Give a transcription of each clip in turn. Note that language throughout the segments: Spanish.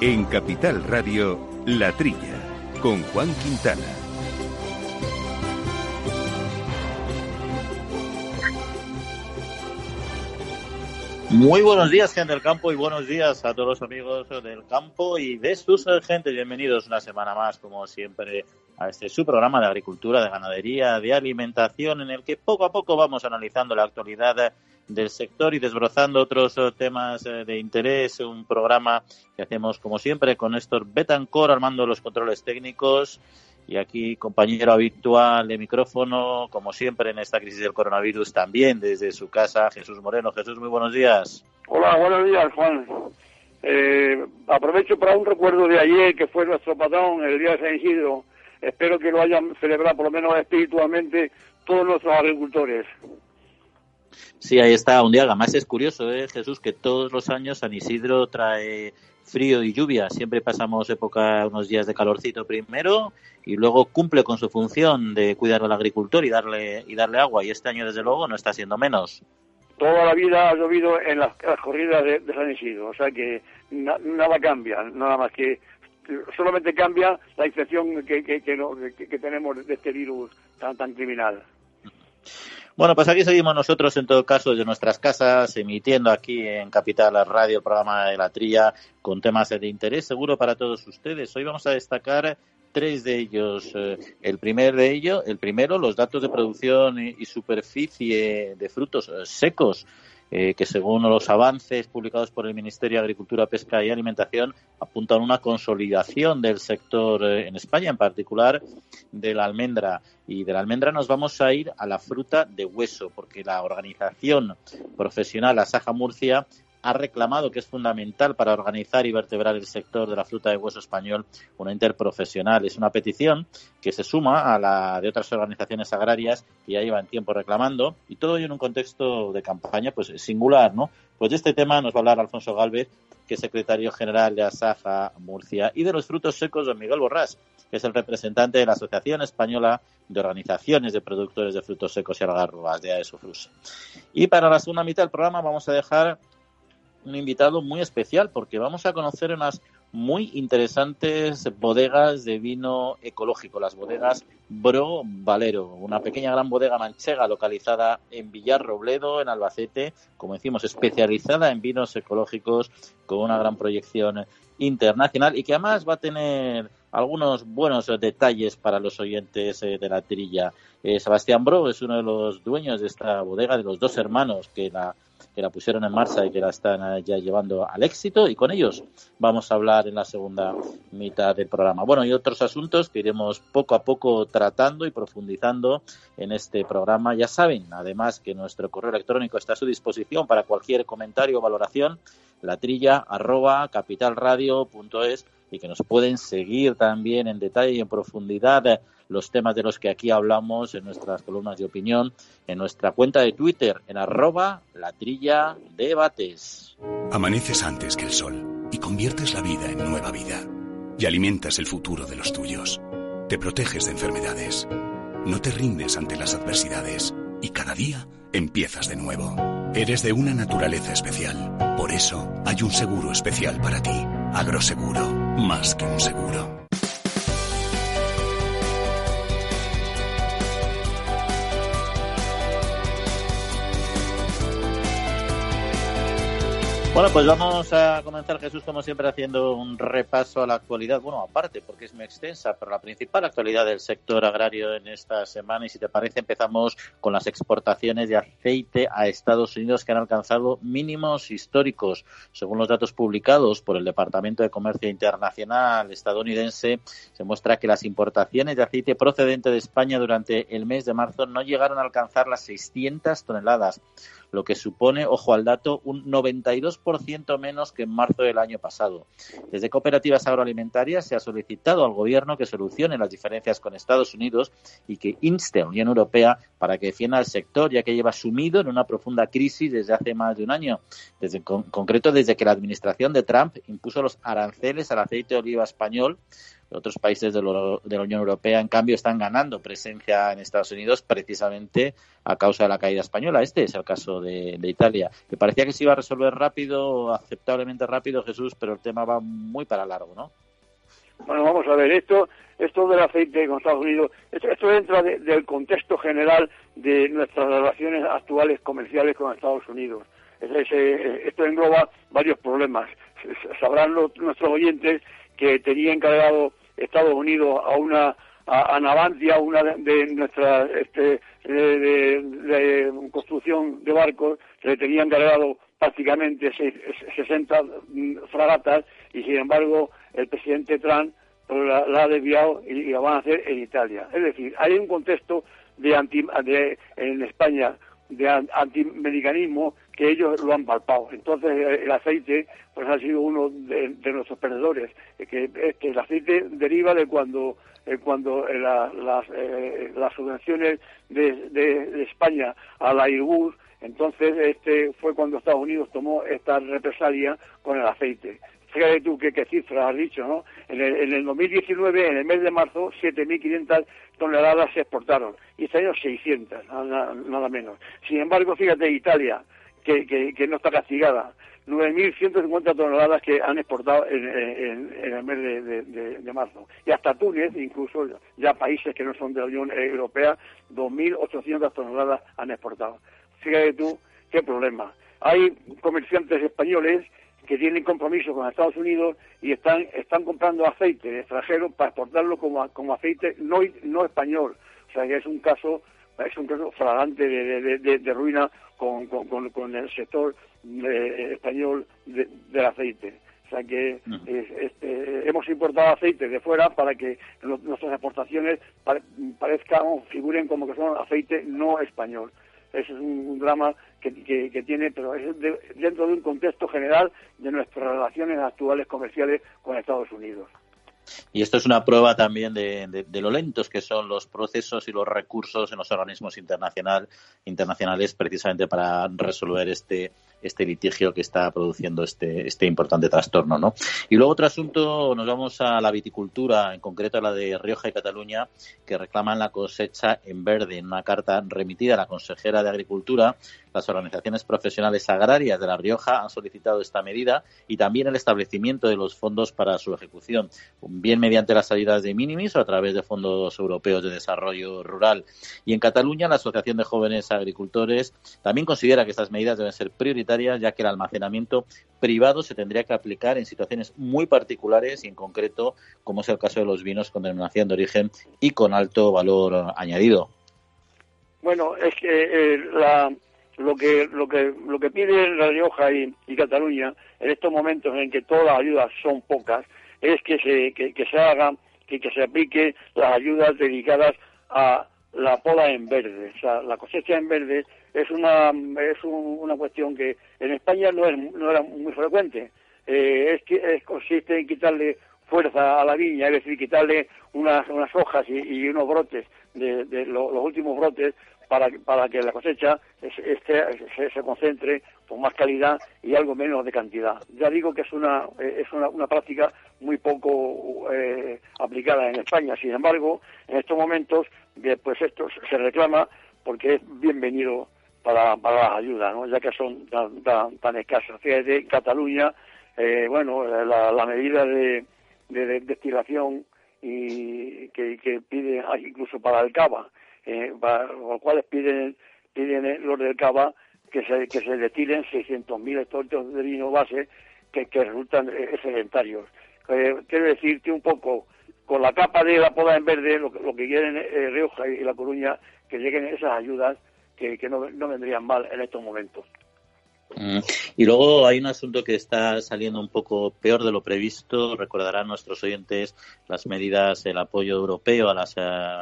En Capital Radio, La Trilla, con Juan Quintana. Muy buenos días, gente del campo, y buenos días a todos los amigos del campo y de sus gente. Bienvenidos una semana más, como siempre, a este su programa de agricultura, de ganadería, de alimentación, en el que poco a poco vamos analizando la actualidad del sector y desbrozando otros temas de interés. Un programa que hacemos, como siempre, con Néstor Betancor armando los controles técnicos y aquí, compañero habitual de micrófono, como siempre en esta crisis del coronavirus, también desde su casa, Jesús Moreno. Jesús, muy buenos días. Hola, buenos días, Juan. Eh, aprovecho para un recuerdo de ayer, que fue nuestro patrón, el día de San Isidro. Espero que lo hayan celebrado, por lo menos espiritualmente, todos nuestros agricultores. Sí, ahí está un día. Además es curioso, ¿eh, Jesús, que todos los años San Isidro trae frío y lluvia. Siempre pasamos época, unos días de calorcito primero y luego cumple con su función de cuidar al agricultor y darle, y darle agua. Y este año, desde luego, no está siendo menos. Toda la vida ha llovido en las, corridas de, San Isidro, o sea que nada cambia, nada más que solamente cambia la infección que, que, que tenemos de este virus tan, tan criminal. Bueno, pues aquí seguimos nosotros en todo caso desde nuestras casas, emitiendo aquí en Capital Radio programa de la Trilla con temas de interés seguro para todos ustedes. Hoy vamos a destacar tres de ellos. Eh, el primer de ellos, el primero, los datos de producción y superficie de frutos secos eh, que según los avances publicados por el Ministerio de Agricultura, Pesca y Alimentación apuntan a una consolidación del sector eh, en España, en particular de la almendra. Y de la almendra nos vamos a ir a la fruta de hueso, porque la organización profesional Asaja Murcia ha reclamado que es fundamental para organizar y vertebrar el sector de la fruta de hueso español una interprofesional. Es una petición que se suma a la de otras organizaciones agrarias que ya llevan tiempo reclamando y todo ello en un contexto de campaña pues singular, ¿no? Pues de este tema nos va a hablar Alfonso Galvez, que es secretario general de Asaja Murcia, y de los frutos secos don Miguel Borrás, que es el representante de la Asociación Española de Organizaciones de Productores de Frutos Secos y Algarrobas, de AESOFRUS. Y para la segunda mitad del programa vamos a dejar un invitado muy especial porque vamos a conocer unas muy interesantes bodegas de vino ecológico, las bodegas Bro Valero, una pequeña gran bodega manchega localizada en Villarrobledo, en Albacete, como decimos, especializada en vinos ecológicos con una gran proyección internacional y que además va a tener algunos buenos detalles para los oyentes eh, de la trilla. Eh, Sebastián Bro es uno de los dueños de esta bodega, de los dos hermanos que la que la pusieron en marcha y que la están ya llevando al éxito y con ellos vamos a hablar en la segunda mitad del programa. Bueno, y otros asuntos que iremos poco a poco tratando y profundizando en este programa. Ya saben, además, que nuestro correo electrónico está a su disposición para cualquier comentario o valoración, la trilla arroba capitalradio.es y que nos pueden seguir también en detalle y en profundidad los temas de los que aquí hablamos en nuestras columnas de opinión, en nuestra cuenta de Twitter, en arroba la trilla debates. Amaneces antes que el sol y conviertes la vida en nueva vida. Y alimentas el futuro de los tuyos. Te proteges de enfermedades. No te rindes ante las adversidades. Y cada día empiezas de nuevo. Eres de una naturaleza especial. Por eso hay un seguro especial para ti. Agroseguro. Más que un seguro. Bueno, pues vamos a comenzar, Jesús, como siempre, haciendo un repaso a la actualidad. Bueno, aparte, porque es muy extensa, pero la principal actualidad del sector agrario en esta semana. Y si te parece, empezamos con las exportaciones de aceite a Estados Unidos que han alcanzado mínimos históricos. Según los datos publicados por el Departamento de Comercio Internacional estadounidense, se muestra que las importaciones de aceite procedente de España durante el mes de marzo no llegaron a alcanzar las 600 toneladas lo que supone, ojo al dato, un 92% menos que en marzo del año pasado. Desde cooperativas agroalimentarias se ha solicitado al Gobierno que solucione las diferencias con Estados Unidos y que inste a la Unión Europea para que defienda al sector, ya que lleva sumido en una profunda crisis desde hace más de un año. Desde, concreto, desde que la administración de Trump impuso los aranceles al aceite de oliva español Otros países de, la Unión Europea, en cambio, están ganando presencia en Estados Unidos precisamente a causa de la caída española. Este es el caso de, Italia. Me parecía que se iba a resolver rápido, aceptablemente rápido, Jesús, pero el tema va muy para largo, ¿no? Bueno, vamos a ver, esto, esto del aceite con Estados Unidos, esto, entra del contexto general de nuestras relaciones actuales comerciales con Estados Unidos. esto engloba varios problemas. Sabrán nuestros oyentes que tenía encargado Estados Unidos a una a, Navantia, una de, nuestras este, de, construcción de barcos, le tenía encargado prácticamente 60 fragatas y sin embargo el presidente Trump la, ha desviado y, la van a hacer en Italia. Es decir, hay un contexto de, anti, de en España de antimedicanismo que ellos lo han palpado. Entonces el aceite pues ha sido uno de, nuestros perdedores, que, que, el aceite deriva de cuando cuando las, eh, subvenciones de, España a la Airbus entonces este fue cuando Estados Unidos tomó esta represalia con el aceite. Fíjate tú qué, cifras has dicho, ¿no? En el, en el 2019, en el mes de marzo, 7.500 toneladas se exportaron y este año 600, nada, nada menos. Sin embargo, fíjate, Italia, que, que, no está castigada, 9.150 toneladas que han exportado en, el mes de, marzo. Y hasta Túnez, incluso ya países que no son de la Unión Europea, 2.800 toneladas han exportado. Fíjate tú qué problema. Hay comerciantes españoles que tienen compromiso con Estados Unidos y están, están comprando aceite extranjero para exportarlo como, como aceite no, no español. O sea que es un caso es un caso flagrante de, de, ruina con, con, con, el sector eh, español del aceite. O sea que este, hemos importado aceite de fuera para que nuestras exportaciones parezcan, figuren como que son aceite no español. Ese es un, drama que, que, tiene, pero es dentro de un contexto general de nuestras relaciones actuales comerciales con Estados Unidos. Y esto es una prueba también de, lo lentos que son los procesos y los recursos en los organismos internacional, internacionales precisamente para resolver este, este litigio que está produciendo este, este importante trastorno. ¿no? Y luego otro asunto, nos vamos a la viticultura, en concreto a la de Rioja y Cataluña, que reclaman la cosecha en verde en una carta remitida a la consejera de Agricultura las organizaciones profesionales agrarias de La Rioja han solicitado esta medida y también el establecimiento de los fondos para su ejecución, bien mediante las salidas de minimis o a través de fondos europeos de desarrollo rural. Y en Cataluña, la Asociación de Jóvenes Agricultores también considera que estas medidas deben ser prioritarias, ya que el almacenamiento privado se tendría que aplicar en situaciones muy particulares y en concreto, como es el caso de los vinos con denominación de origen y con alto valor añadido. Bueno, es que eh, la, lo que lo que lo que pide La Rioja y, Cataluña en estos momentos en que todas las ayudas son pocas es que se que, se haga que, que se aplique las ayudas dedicadas a la poda en verde o sea la cosecha en verde es una es una cuestión que en España no es no era muy frecuente eh, es que consiste en quitarle fuerza a la viña es decir quitarle unas unas hojas y, unos brotes de, de los últimos brotes para, para que la cosecha se, se, concentre con más calidad y algo menos de cantidad. Ya digo que es una, es una, una práctica muy poco eh, aplicada en España. Sin embargo, en estos momentos, pues esto se reclama porque es bienvenido para, para las ayudas, ¿no? ya que son tan, tan, escasas. Fíjate, Cataluña, eh, bueno, la, medida de, de, destilación y que, que pide incluso para el cava eh, los cuales piden, piden los del Cava que se, que se destilen 600.000 hectómetros de vino base que, resultan excedentarios. Eh, quiero decirte un poco, con la capa de la poda en verde, lo, lo que quieren eh, Rioja y La Coruña, que lleguen esas ayudas que, no, no vendrían mal en estos momentos. Mm. Y luego hay un asunto que está saliendo un poco peor de lo previsto. Recordarán nuestros oyentes las medidas, el apoyo europeo a las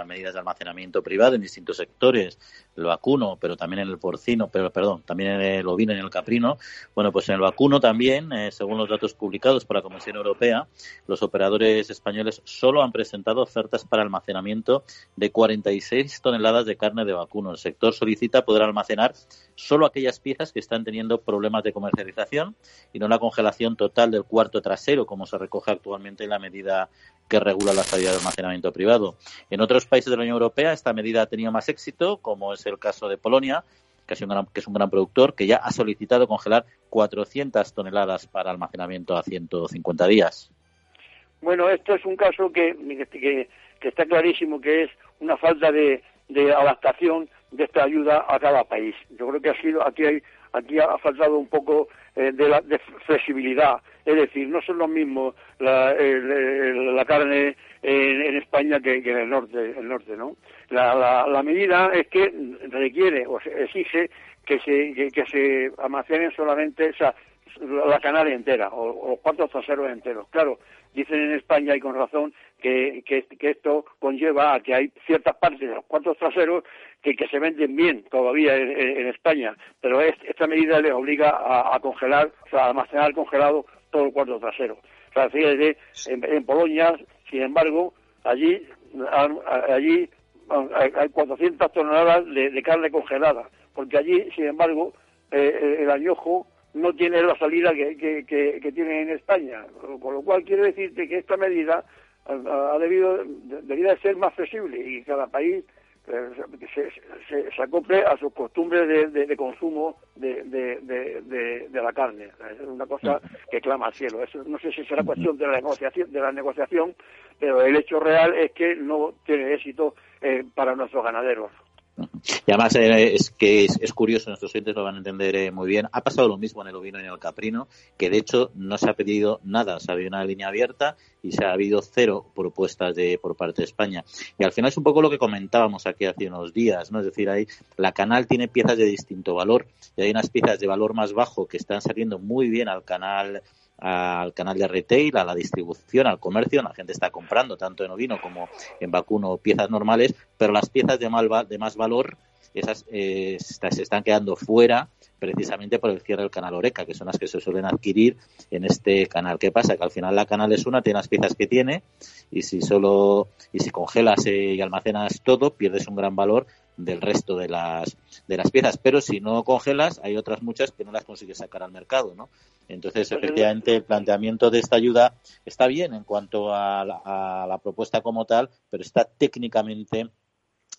medidas de almacenamiento privado en distintos sectores, el vacuno, pero también en el porcino, pero perdón, también en el ovino y en el caprino. Bueno, pues en el vacuno también, eh, según los datos publicados por la Comisión Europea, los operadores españoles solo han presentado ofertas para almacenamiento de 46 toneladas de carne de vacuno. El sector solicita poder almacenar solo aquellas piezas que están teniendo problemas de comercialización y no la congelación total del cuarto trasero, como se recoge actualmente en la medida que regula la salida de almacenamiento privado. En otros países de la Unión Europea esta medida ha tenido más éxito, como es el caso de Polonia, que es un gran, que un gran productor, que ya ha solicitado congelar 400 toneladas para almacenamiento a 150 días. Bueno, esto es un caso que, que, está clarísimo que es una falta de, adaptación de esta ayuda a cada país. Yo creo que ha sido aquí hay, aquí ha faltado un poco eh, de, la, de flexibilidad. Es decir, no son los mismos la, la carne en, España que, en el norte, el norte, ¿no? La, la, medida es que requiere o exige que se, que, se almacenen solamente o la canal entera o, los cuartos traseros enteros. Claro, dicen en España y con razón que, que, esto conlleva a que hay ciertas partes de los cuartos traseros que, que se venden bien todavía en, España, pero esta medida les obliga a, congelar, o sea, a almacenar congelado todo el cuarto trasero. O sea, fíjate, en, en Polonia, sin embargo, allí, allí hay 400 toneladas de, carne congelada, porque allí, sin embargo, eh, el añojo no tiene la salida que, que, tiene en España, con lo cual quiere decirte que esta medida ha, debido debería ser más flexible y cada país eh, se, se, acople a sus costumbres de, consumo de, de, la carne. Es una cosa que clama al cielo. No sé si será cuestión de la negociación, de la negociación, pero el hecho real es que no tiene éxito eh, para nuestros ganaderos. Y además eh, es que es, curioso, nuestros oyentes lo van a entender eh, muy bien. Ha pasado lo mismo en el ovino y en el caprino, que de hecho no se ha pedido nada, se ha habido una línea abierta y se ha habido cero propuestas de por parte de España. Y al final es un poco lo que comentábamos aquí hace unos días, ¿no? Es decir, ahí la canal tiene piezas de distinto valor y hay unas piezas de valor más bajo que están saliendo muy bien al canal al canal de retail, a la distribución, al comercio. La gente está comprando tanto en ovino como en vacuno piezas normales, pero las piezas de, mal, de más valor esas eh, se están quedando fuera precisamente por el cierre del canal Oreca, que son las que se suelen adquirir en este canal. ¿Qué pasa? Que al final la canal es una, tiene las piezas que tiene y si solo y si congelas eh, y almacenas todo, pierdes un gran valor del resto de las de las piezas, pero si no congelas hay otras muchas que no las consigues sacar al mercado, ¿no? Entonces, efectivamente, el planteamiento de esta ayuda está bien en cuanto a la, propuesta como tal, pero está técnicamente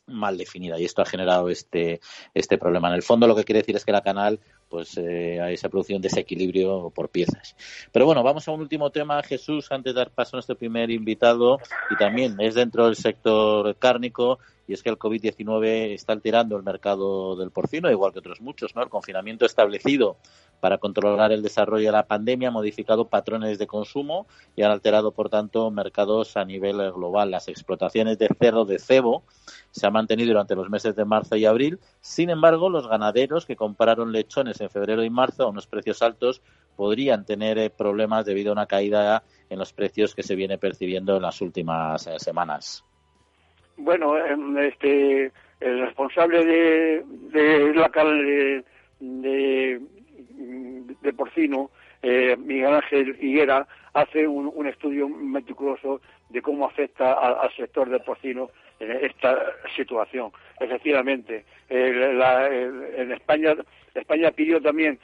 mal definida y esto ha generado este este problema. En el fondo, lo que quiere decir es que la canal pues eh, hay esa producción desequilibrio por piezas. Pero bueno, vamos a un último tema, Jesús, antes de dar paso a nuestro primer invitado, y también es dentro del sector cárnico, y es que el COVID-19 está alterando el mercado del porcino, igual que otros muchos, ¿no? El confinamiento establecido para controlar el desarrollo de la pandemia ha modificado patrones de consumo y ha alterado, por tanto, mercados a nivel global. Las explotaciones de cerdo de cebo se han mantenido durante los meses de marzo y abril. Sin embargo, los ganaderos que compraron lechones en febrero y marzo a unos precios altos podrían tener eh, problemas debido a una caída en los precios que se viene percibiendo en las últimas eh, semanas. Bueno, em, este, el responsable de, la carne de, porcino, eh, Miguel Ángel Higuera, hace un, estudio meticuloso de cómo afecta al, sector del porcino esta situación. Efectivamente, en España, España pidió también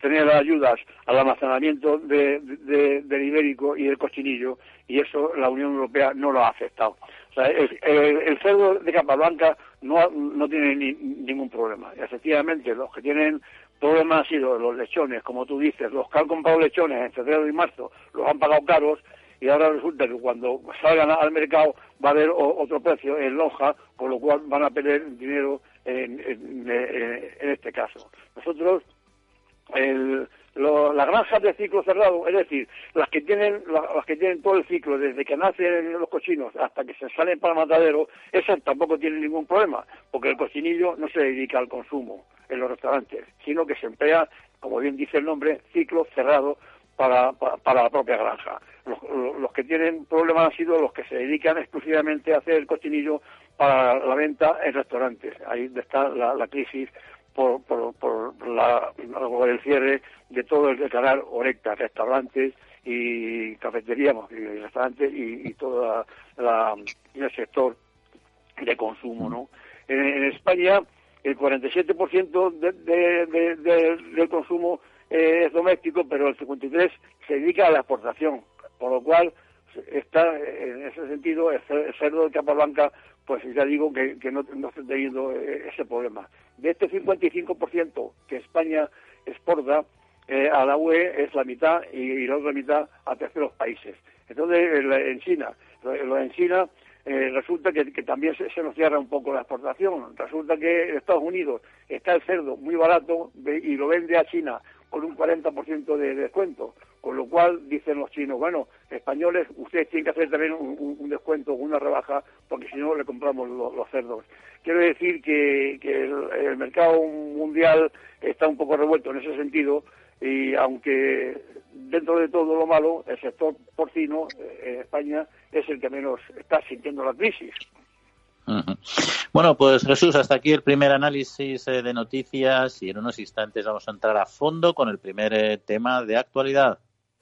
tener ayudas al almacenamiento de, del ibérico y del cochinillo y eso la Unión Europea no lo ha aceptado. O sea, el, cerdo de capa blanca no, no tiene ningún problema. efectivamente, los que tienen problemas han sido los lechones, como tú dices, los que han comprado lechones en febrero y marzo los han pagado caros y ahora resulta que cuando salgan al mercado va a haber otro precio en lonja, con lo cual van a perder dinero en, en este caso. Nosotros el, las granjas de ciclo cerrado, es decir, las que tienen las que tienen todo el ciclo, desde que nacen los cochinos hasta que se salen para el matadero, esas tampoco tienen ningún problema, porque el cochinillo no se dedica al consumo en los restaurantes, sino que se emplea, como bien dice el nombre, ciclo cerrado para, para, la propia granja. Los, que tienen problemas han sido los que se dedican exclusivamente a hacer el cochinillo para la venta en restaurantes. Ahí está la crisis por, por, la, el cierre de todo el canal Orecta, restaurantes y cafeterías y restaurantes y, todo el sector de consumo, ¿no? En, España el 47% de, de, del consumo es doméstico, pero el 53% se dedica a la exportación, por lo cual está en ese sentido el cerdo de capa blanca pues ya digo que, no, está teniendo ese problema. De este 55% que España exporta eh, a la UE es la mitad y, la otra mitad a terceros países. Entonces, en China, en China eh, resulta que, también se, nos cierra un poco la exportación. Resulta que en Estados Unidos está el cerdo muy barato y lo vende a China con un 40% de descuento. Con lo cual dicen los chinos, bueno, españoles, ustedes tienen que hacer también un, descuento, una rebaja, porque si no le compramos los, cerdos. Quiero decir que, el, mercado mundial está un poco revuelto en ese sentido y aunque dentro de todo lo malo, el sector porcino eh, en España es el que menos está sintiendo la crisis. Bueno, pues Jesús, hasta aquí el primer análisis eh, de noticias y en unos instantes vamos a entrar a fondo con el primer eh, tema de actualidad.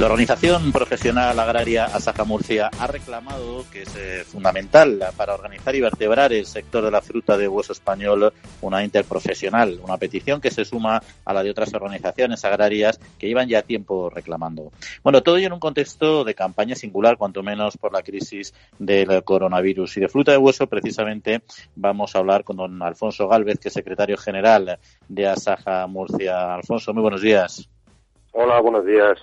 La organización profesional agraria Asaja Murcia ha reclamado que es eh, fundamental para organizar y vertebrar el sector de la fruta de hueso español una interprofesional, una petición que se suma a la de otras organizaciones agrarias que llevan ya tiempo reclamando. Bueno, todo ello en un contexto de campaña singular, cuanto menos por la crisis del coronavirus. Y de fruta de hueso, precisamente, vamos a hablar con don Alfonso Galvez, que es secretario general de Asaja Murcia. Alfonso, muy buenos días. Hola, buenos días.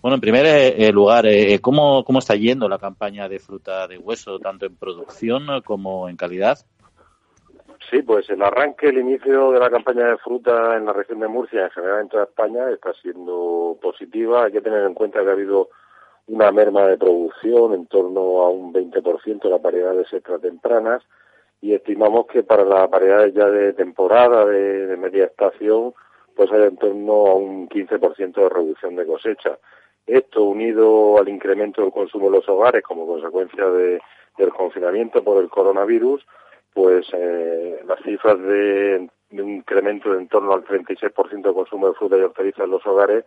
Bueno, en primer eh, lugar, eh, ¿cómo, ¿cómo está yendo la campaña de fruta de hueso, tanto en producción como en calidad? Sí, pues el arranque, el inicio de la campaña de fruta en la región de Murcia, en general en toda España, está siendo positiva. Hay que tener en cuenta que ha habido una merma de producción en torno a un 20% de las variedades extratempranas y estimamos que para las variedades ya de temporada, de media estación, pues hay en torno a un 15% de reducción de cosecha. Esto unido al incremento del consumo de los hogares como consecuencia de, del confinamiento por el coronavirus, pues eh, las cifras de, un incremento de en torno al 36% de consumo de fruta y hortalizas en los hogares,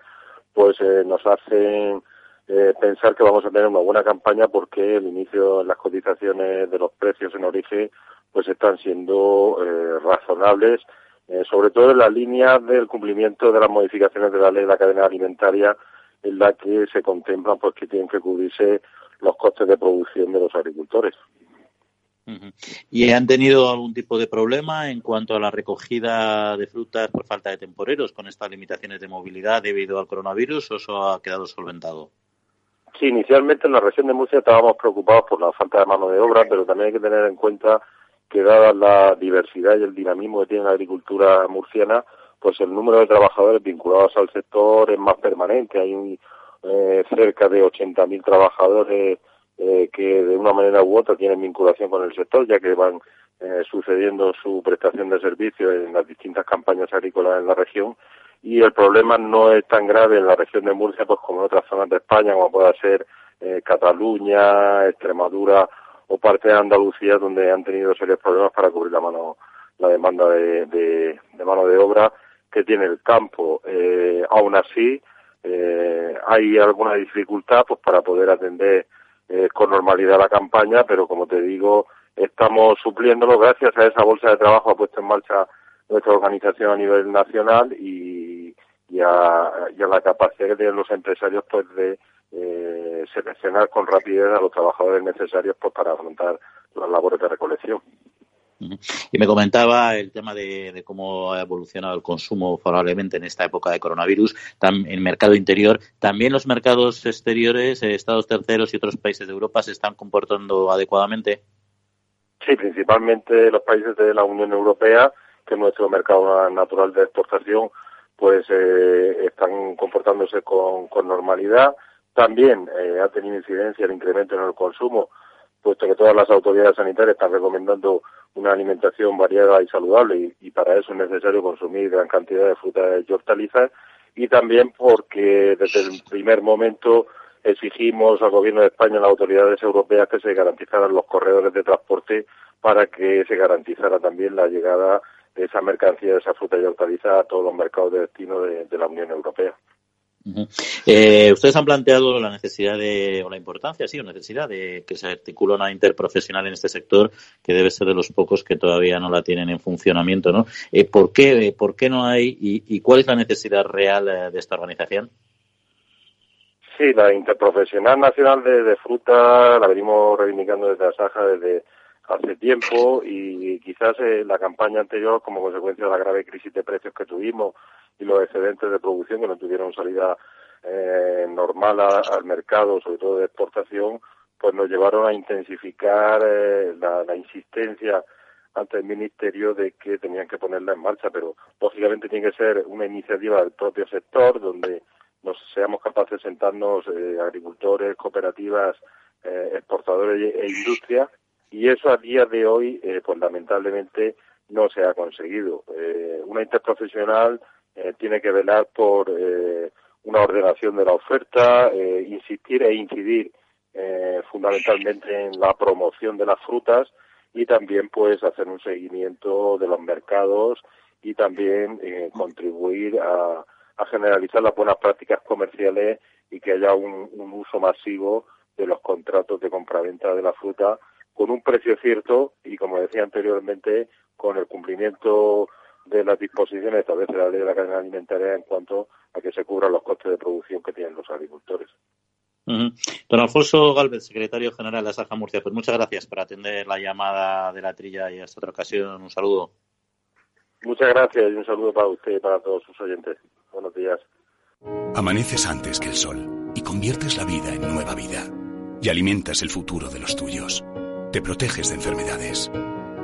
pues eh, nos hacen eh, pensar que vamos a tener una buena campaña porque el inicio de las cotizaciones de los precios en origen pues están siendo razonables, sobre todo en la línea del cumplimiento de las modificaciones de la ley de la cadena alimentaria en la que se contemplan pues que tienen que cubrirse los costes de producción de los agricultores. ¿Y han tenido algún tipo de problema en cuanto a la recogida de frutas por falta de temporeros con estas limitaciones de movilidad debido al coronavirus o eso ha quedado solventado? Sí, inicialmente en la región de Murcia estábamos preocupados por la falta de mano de obra, pero también hay que tener en cuenta que dada la diversidad y el dinamismo que tiene la agricultura murciana, pues el número de trabajadores vinculados al sector es más permanente. Hay eh, cerca de 80.000 trabajadores eh, que de una manera u otra tienen vinculación con el sector, ya que van eh, sucediendo su prestación de servicios en las distintas campañas agrícolas en la región. Y el problema no es tan grave en la región de Murcia, pues como en otras zonas de España, como pueda ser Cataluña, Extremadura o parte de Andalucía, donde han tenido serios problemas para cubrir la mano la demanda de, de mano de obra que tiene el campo. Eh, aún así, eh, hay alguna dificultad pues para poder atender eh, con normalidad la campaña, pero como te digo, estamos supliéndolo gracias a esa bolsa de trabajo puesto en marcha nuestra organización a nivel nacional y, y, a, y a la capacidad que tienen los empresarios pues de eh, seleccionar con rapidez a los trabajadores necesarios pues para afrontar las labores de recolección. Y me comentaba el tema de, cómo ha evolucionado el consumo favorablemente en esta época de coronavirus en el mercado interior. También los mercados exteriores, eh, estados terceros y otros países de Europa se están comportando adecuadamente. Sí, principalmente los países de la Unión Europea, que es nuestro mercado natural de exportación, pues eh, están comportándose con, normalidad. También eh, ha tenido incidencia el incremento en el consumo, puesto que todas las autoridades sanitarias están recomendando una alimentación variada y saludable y, para eso es necesario consumir gran cantidad de frutas y hortalizas y también porque desde el primer momento exigimos al gobierno de España y a las autoridades europeas que se garantizaran los corredores de transporte para que se garantizara también la llegada de esa mercancía, de esa fruta y hortalizas a todos los mercados de destino de la Unión Europea. Eh, ustedes han planteado la necesidad de, o la importancia, sí, o necesidad de que se articule una interprofesional en este sector, que debe ser de los pocos que todavía no la tienen en funcionamiento, ¿no? Eh, ¿por, qué, ¿Por qué no hay y, cuál es la necesidad real eh, de esta organización? Sí, la Interprofesional Nacional de, Fruta la venimos reivindicando desde Asaja desde hace tiempo y quizás la campaña anterior, como consecuencia de la grave crisis de precios que tuvimos, y los excedentes de producción que no tuvieron salida eh, normal al mercado, sobre todo de exportación, pues nos llevaron a intensificar eh, la, insistencia ante el Ministerio de que tenían que ponerla en marcha, pero lógicamente tiene que ser una iniciativa del propio sector donde nos seamos capaces de sentarnos eh, agricultores, cooperativas, exportadores e industria y eso a día de hoy, pues lamentablemente no se ha conseguido. una interprofesional eh, tiene que velar por eh, una ordenación de la oferta, eh, insistir e incidir fundamentalmente en la promoción de las frutas y también pues hacer un seguimiento de los mercados y también contribuir a, generalizar las buenas prácticas comerciales y que haya un uso masivo de los contratos de compraventa de la fruta con un precio cierto y como decía anteriormente con el cumplimiento de las disposiciones establece la ley de la cadena alimentaria en cuanto a que se cubran los costes de producción que tienen los agricultores. Don Alfonso Galvez, secretario general de Asaja Murcia, pues muchas gracias por atender la llamada de la trilla y hasta otra ocasión un saludo. Muchas gracias y un saludo para usted y para todos sus oyentes. Buenos días. Amaneces antes que el sol y conviertes la vida en nueva vida. Y alimentas el futuro de los tuyos. Te proteges de enfermedades.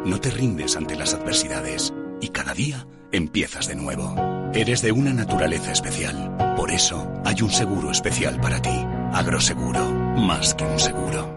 No te rindes ante las adversidades y cada día empiezas de nuevo. Eres de una naturaleza especial. Por eso hay un seguro especial para ti. Agroseguro, más que un seguro.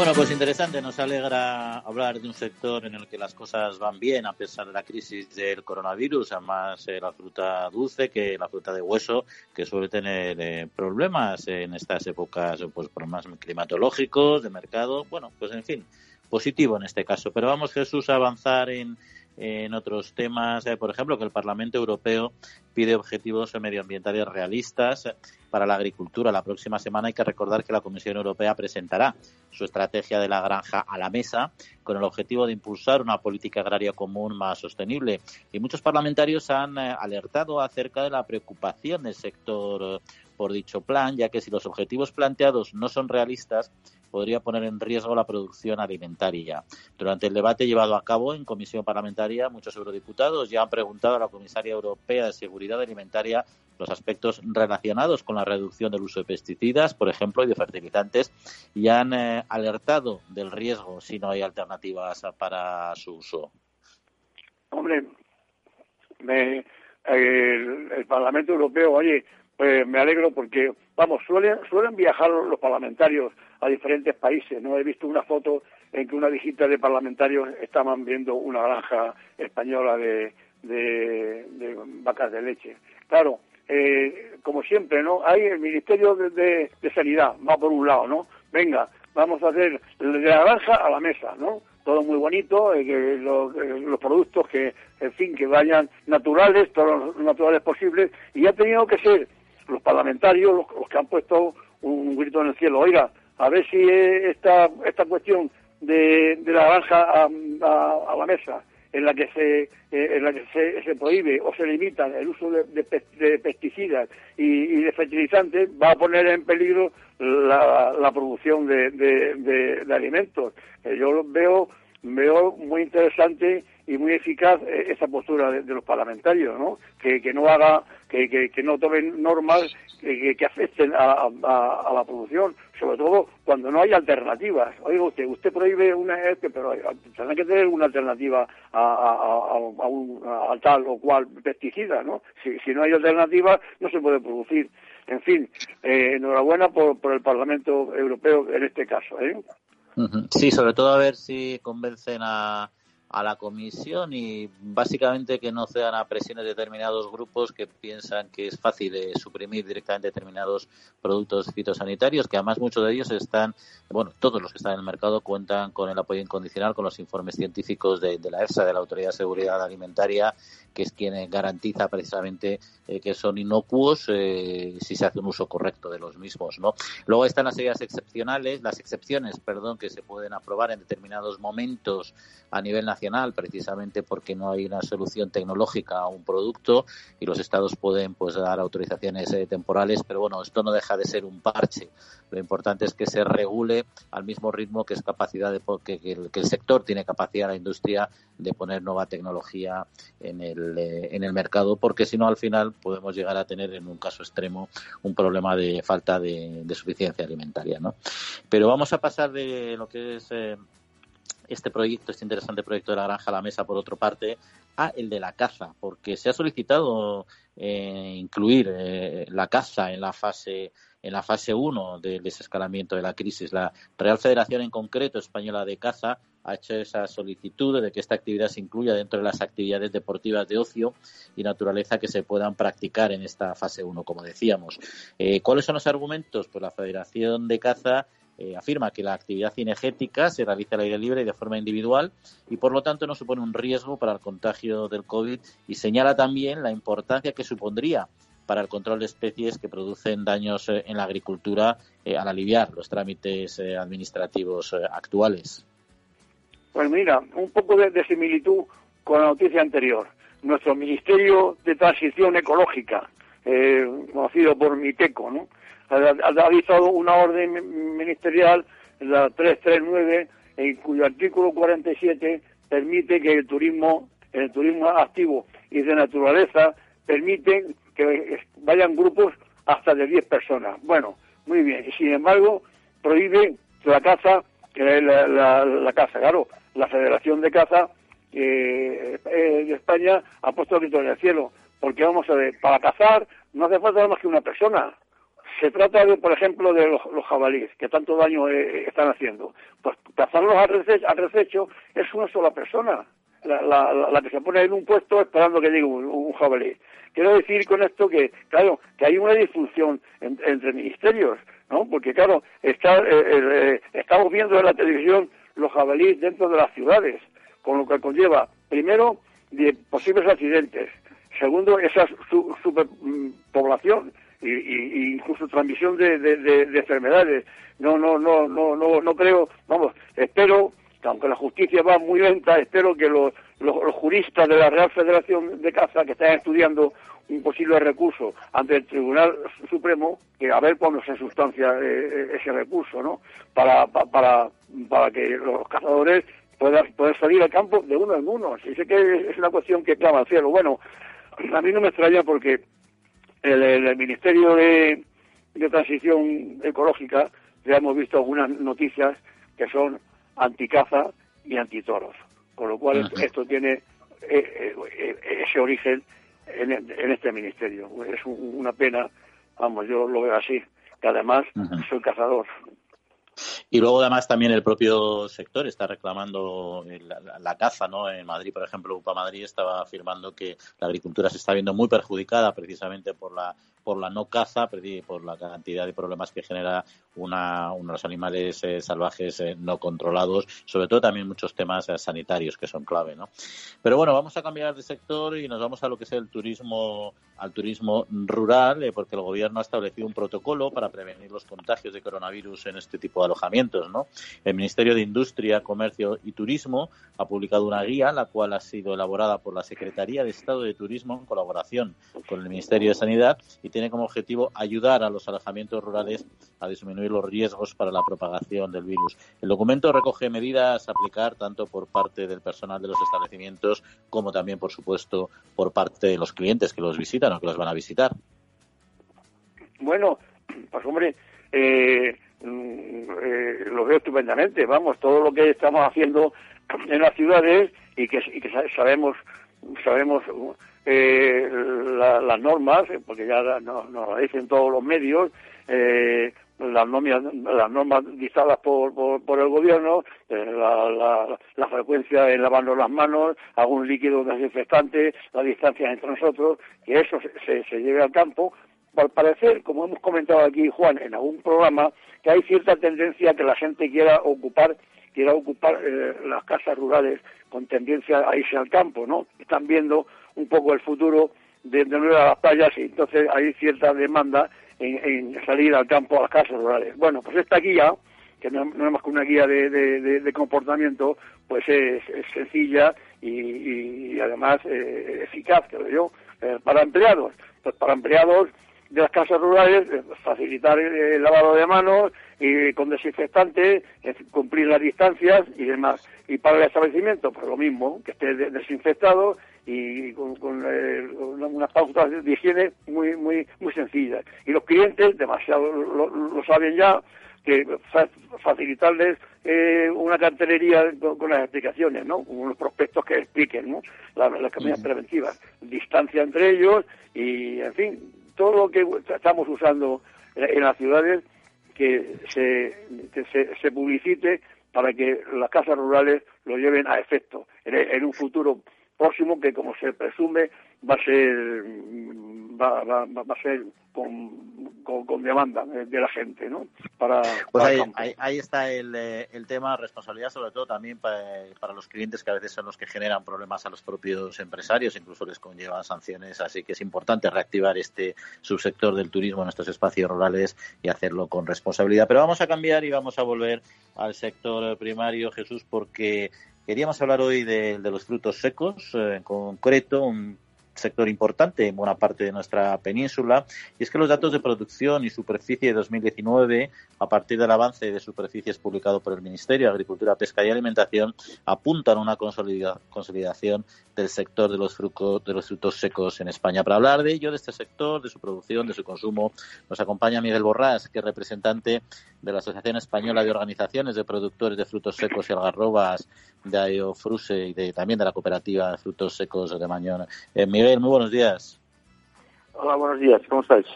Bueno, pues interesante, nos alegra hablar de un sector en el que las cosas van bien a pesar de la crisis del coronavirus, además eh, la fruta dulce que la fruta de hueso, que suele tener eh, problemas en estas épocas, pues problemas climatológicos, de mercado, bueno, pues en fin, positivo en este caso. Pero vamos, Jesús, a avanzar en, en otros temas, eh, por ejemplo, que el Parlamento Europeo pide objetivos medioambientales realistas para la agricultura. La próxima semana hay que recordar que la Comisión Europea presentará su estrategia de la granja a la mesa con el objetivo de impulsar una política agraria común más sostenible. Y muchos parlamentarios han eh, alertado acerca de la preocupación del sector por dicho plan, ya que si los objetivos planteados no son realistas, podría poner en riesgo la producción alimentaria. Durante el debate llevado a cabo en comisión parlamentaria, muchos eurodiputados ya han preguntado a la comisaria europea de Seguridad Alimentaria los aspectos relacionados con la reducción del uso de pesticidas, por ejemplo, y de fertilizantes, y han eh, alertado del riesgo si no hay alternativas para su uso. Hombre, el, Parlamento Europeo, oye, pues me alegro porque, vamos, suelen, suelen viajar los parlamentarios a diferentes países. No he visto una foto en que una visita de parlamentarios estaban viendo una granja española de, de, vacas de leche. Claro, eh, como siempre, ¿no? Hay el Ministerio de, Sanidad, va por un lado, ¿no? Venga, vamos a hacer de la granja a la mesa, ¿no? Todo muy bonito, eh, los, eh, los, productos que, en fin, que vayan naturales, todos los naturales posibles, y ha tenido que ser los parlamentarios los, que han puesto un grito en el cielo. Oiga, a ver si esta, esta cuestión de, de la granja a, la mesa en la que se eh, en la que se, prohíbe o se limita el uso de, pesticidas y, de fertilizantes va a poner en peligro la, producción de, alimentos. Eh, yo veo veo muy interesante y muy eficaz eh, esa postura de, los parlamentarios, ¿no? Que, no haga, que, que, no tomen normas que, afecten a, la producción, sobre todo cuando no hay alternativas. Oiga usted, usted prohíbe una, pero tendrá que tener una alternativa a, un, tal o cual pesticida, ¿no? Si, si no hay alternativa, no se puede producir. En fin, eh, enhorabuena por, por el Parlamento Europeo en este caso, ¿eh? Sí, sobre todo a ver si convencen a, a la comisión y básicamente que no cedan a presiones de determinados grupos que piensan que es fácil suprimir directamente determinados productos fitosanitarios, que además muchos de ellos están, bueno, todos los que están en el mercado cuentan con el apoyo incondicional, con los informes científicos de, la EFSA, de la Autoridad de Seguridad Alimentaria, que es quien garantiza precisamente eh, que son inocuos eh, si se hace un uso correcto de los mismos, ¿no? Luego están las medidas excepcionales, las excepciones, perdón, que se pueden aprobar en determinados momentos a nivel nacional precisamente porque no hay una solución tecnológica a un producto y los estados pueden pues dar autorizaciones eh, temporales, pero bueno, esto no deja de ser un parche. Lo importante es que se regule al mismo ritmo que es capacidad de que, que, el, sector tiene capacidad la industria de poner nueva tecnología en el, eh, en el mercado, porque si no al final podemos llegar a tener en un caso extremo un problema de falta de, suficiencia alimentaria, ¿no? Pero vamos a pasar de lo que es eh, este proyecto, este interesante proyecto de la granja a la mesa, por otra parte, a el de la caza, porque se ha solicitado eh, incluir eh, la caza en la fase en la fase 1 del desescalamiento de la crisis. La Real Federación en concreto española de caza ha hecho esa solicitud de que esta actividad se incluya dentro de las actividades deportivas de ocio y naturaleza que se puedan practicar en esta fase 1, como decíamos. Eh, ¿Cuáles son los argumentos? Pues la Federación de Caza eh, afirma que la actividad cinegética se realiza al aire libre y de forma individual y por lo tanto no supone un riesgo para el contagio del COVID y señala también la importancia que supondría para el control de especies que producen daños eh, en la agricultura eh, al aliviar los trámites administrativos actuales. Pues mira, un poco de, de similitud con la noticia anterior. Nuestro Ministerio de Transición Ecológica, conocido por MITECO, ¿no? Ha, dictado una orden ministerial, la 339, en cuyo artículo 47 permite que el turismo, el turismo activo y de naturaleza permite que vayan grupos hasta de 10 personas. Bueno, muy bien. Y sin embargo, prohíbe la caza, la, la, la caza, claro, la Federación de Caza eh, de España ha puesto el grito en el cielo. Porque vamos a ver, para cazar no hace falta más que una persona. Se trata, de, por ejemplo, de los, jabalíes, que tanto daño eh, están haciendo. Pues cazarlos al rececho, es una sola persona, la, que se pone en un puesto esperando que llegue un, jabalí. Quiero decir con esto que, claro, que hay una disfunción entre ministerios, ¿no? Porque, claro, está, eh, eh, estamos viendo en la televisión los jabalíes dentro de las ciudades, con lo que conlleva, primero, de posibles accidentes, segundo, esa superpoblación y, incluso transmisión de, de, enfermedades. No, no, no, no, no, no creo, vamos, espero, que aunque la justicia va muy lenta, espero que los, los, juristas de la Real Federación de Caza que están estudiando un posible recurso ante el Tribunal Supremo, que a ver cuándo se sustancia eh, ese recurso, ¿no? Para, para, para que los cazadores puedan, puedan salir al campo de uno en uno. Si sé que es una cuestión que clama al cielo. Bueno, a mí no me extraña porque el, Ministerio de, Transición Ecológica ya hemos visto algunas noticias que son anticaza y antitoros, con lo cual esto tiene eh, eh, ese origen en, este ministerio. Es una pena, vamos, yo lo veo así, que además soy cazador. Y luego además también el propio sector está reclamando la, caza, ¿no? En Madrid, por ejemplo, UPA Madrid estaba afirmando que la agricultura se está viendo muy perjudicada precisamente por la por la no caza, por la cantidad de problemas que genera una, unos animales eh, salvajes eh, no controlados, sobre todo también muchos temas eh, sanitarios que son clave, ¿no? Pero bueno, vamos a cambiar de sector y nos vamos a lo que es el turismo, al turismo rural, porque el gobierno ha establecido un protocolo para prevenir los contagios de coronavirus en este tipo de alojamientos, ¿no? El Ministerio de Industria, Comercio y Turismo ha publicado una guía, la cual ha sido elaborada por la Secretaría de Estado de Turismo en colaboración con el Ministerio de Sanidad y tiene como objetivo ayudar a los alojamientos rurales a disminuir los riesgos para la propagación del virus. El documento recoge medidas a aplicar tanto por parte del personal de los establecimientos como también, por supuesto, por parte de los clientes que los visitan o que los van a visitar. Bueno, pues hombre, eh, mm, eh, lo veo estupendamente. Vamos, todo lo que estamos haciendo en las ciudades y que, y que sabemos sabemos eh, las normas, porque ya nos, lo dicen todos los medios, eh, las normas, las normas dictadas por, por, el gobierno, eh, la, la, frecuencia en lavarnos las manos, algún líquido desinfectante, la distancia entre nosotros, que eso se, se, lleve al campo. Al parecer, como hemos comentado aquí, Juan, en algún programa, que hay cierta tendencia a que la gente quiera ocupar quiera ocupar eh, las casas rurales con tendencia a irse al campo, ¿no? Están viendo un poco el futuro de, de nuevo a las playas y entonces hay cierta demanda en, salir al campo a las casas rurales. Bueno, pues esta guía, que no, es más que una guía de, comportamiento, pues es, sencilla y, además eh, eficaz, creo yo, eh, para empleados. Pues para empleados de las casas rurales, eh, facilitar el, lavado de manos y con desinfectante, cumplir las distancias y demás. Y para el establecimiento, pues lo mismo, que esté desinfectado y con, eh, unas pautas de higiene muy muy muy sencillas. Y los clientes, demasiado lo, saben ya, que facilitarles eh, una cartelería con, las explicaciones, ¿no? Unos prospectos que expliquen, ¿no? las, las preventivas, distancia entre ellos y, en fin, todo lo que estamos usando en, las ciudades que se, se, publicite para que las casas rurales lo lleven a efecto en un futuro próximo que como se presume va a ser va, va, va a ser con, con, demanda de la gente ¿no? para, pues ahí, ahí, está el, eh, el, tema responsabilidad sobre todo también para, para, los clientes que a veces son los que generan problemas a los propios empresarios incluso les conllevan sanciones así que es importante reactivar este subsector del turismo en estos espacios rurales y hacerlo con responsabilidad pero vamos a cambiar y vamos a volver al sector primario Jesús porque Queríamos hablar hoy de, los frutos secos, eh, en concreto un sector importante en buena parte de nuestra península, y es que los datos de producción y superficie de 2019, a partir del avance de superficies publicado por el Ministerio de Agricultura, Pesca y Alimentación, apuntan a una consolidación del sector de los, frutos, de los frutos secos en España. Para hablar de ello, de este sector, de su producción, de su consumo, nos acompaña Miguel Borrás, que es representante de la Asociación Española de Organizaciones de Productores de Frutos Secos y Algarrobas de Aeofruse y de, también de la Cooperativa de Frutos Secos de Mañón. Eh, Miguel, muy buenos días. Hola, buenos días. ¿Cómo estáis?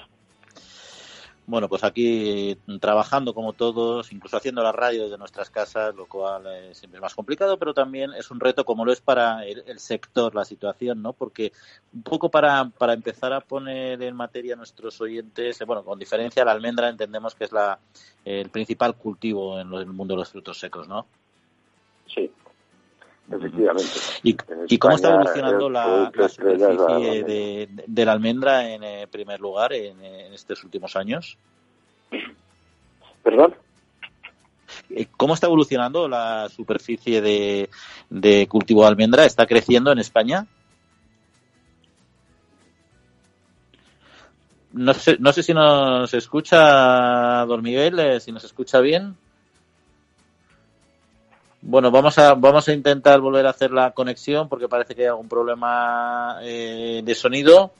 Bueno, pues aquí trabajando como todos, incluso haciendo la radio de nuestras casas, lo cual es siempre más complicado, pero también es un reto como lo es para el, sector, la situación, ¿no? Porque un poco para, para empezar a poner en materia a nuestros oyentes, bueno, con diferencia la almendra entendemos que es la, el principal cultivo en, el mundo de los frutos secos, ¿no? Sí, efectivamente. ¿Y, cómo está evolucionando la, superficie de, la almendra en eh, primer lugar en, estos últimos años? ¿Perdón? Eh, ¿Cómo está evolucionando la superficie de, de cultivo de almendra? ¿Está creciendo en España? No sé, no sé si nos escucha, Don Miguel, eh, si nos escucha bien. Bueno, vamos a, vamos a intentar volver a hacer la conexión porque parece que hay algún problema eh, de sonido.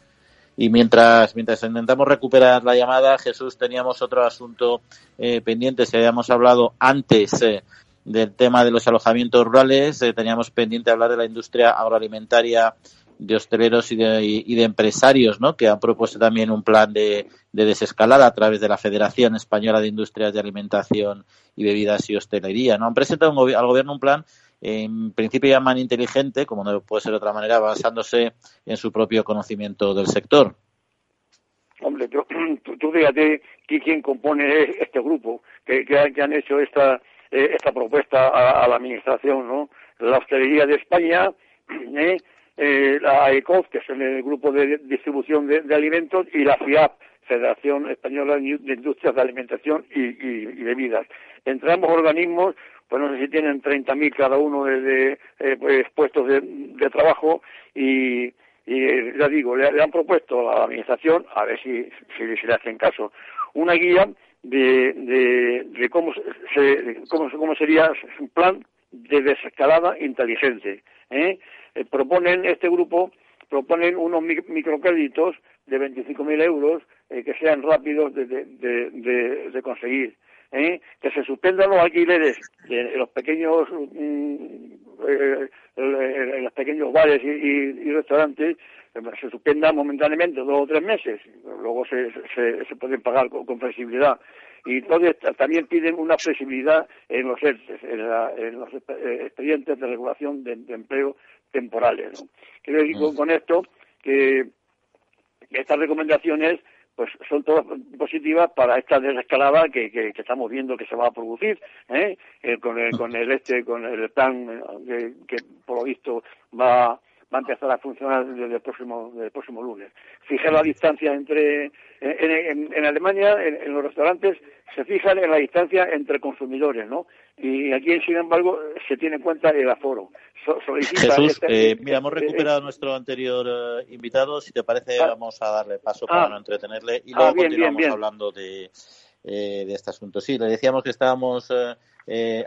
Y mientras, mientras intentamos recuperar la llamada, Jesús, teníamos otro asunto eh, pendiente. Si habíamos hablado antes eh, del tema de los alojamientos rurales, teníamos pendiente hablar de la industria agroalimentaria de hosteleros y de, y de empresarios, ¿no? Que han propuesto también un plan de, de, desescalada a través de la Federación Española de Industrias de Alimentación y Bebidas y Hostelería, ¿no? Han presentado al gobierno un plan en principio llaman inteligente, como no puede ser de otra manera, basándose en su propio conocimiento del sector. hombre, tú, tú, fíjate quién compone este grupo, que, que, han hecho esta, eh, esta propuesta a, la Administración, ¿no? La Hostelería de España, ¿eh? Eh la ECOF, que es el grupo de distribución de, alimentos, y la FIAP, Federación Española de Industrias de Alimentación y, y, y Bebidas. Entre ambos organismos pues no sé si tienen 30.000 cada uno de, eh, pues, puestos de, trabajo y, y ya digo, le, han propuesto a la administración, a ver si, si, le hacen caso, una guía de, de, de cómo, se, cómo, cómo sería un plan de desescalada inteligente. ¿Eh? Eh, proponen este grupo, proponen unos microcréditos de 25.000 euros que sean rápidos de, de, de conseguir. ¿eh? que se suspendan los alquileres en los pequeños mm, eh, en los pequeños bares y, restaurantes se suspendan momentáneamente dos o tres meses luego se, se, pueden pagar con, flexibilidad y entonces también piden una flexibilidad en los en, los eh, expedientes de regulación de, empleo temporales ¿no? quiero decir con, con esto que estas recomendaciones pues son todas positivas para esta desescalada que, que, estamos viendo que se va a producir ¿eh? eh con el con el este con el plan eh, que, por lo visto va va a empezar a funcionar desde el próximo desde el próximo lunes fijé la distancia entre en, en, Alemania en, los restaurantes se fijan en la distancia entre consumidores no y aquí sin embargo se tiene en cuenta el aforo Jesús, este- eh, mira, hemos eh, recuperado a nuestro anterior eh, invitado. Si te parece, ah. vamos a darle paso para ah. no entretenerle y luego ah, continuamos hablando de, de este asunto. Sí, le decíamos que estábamos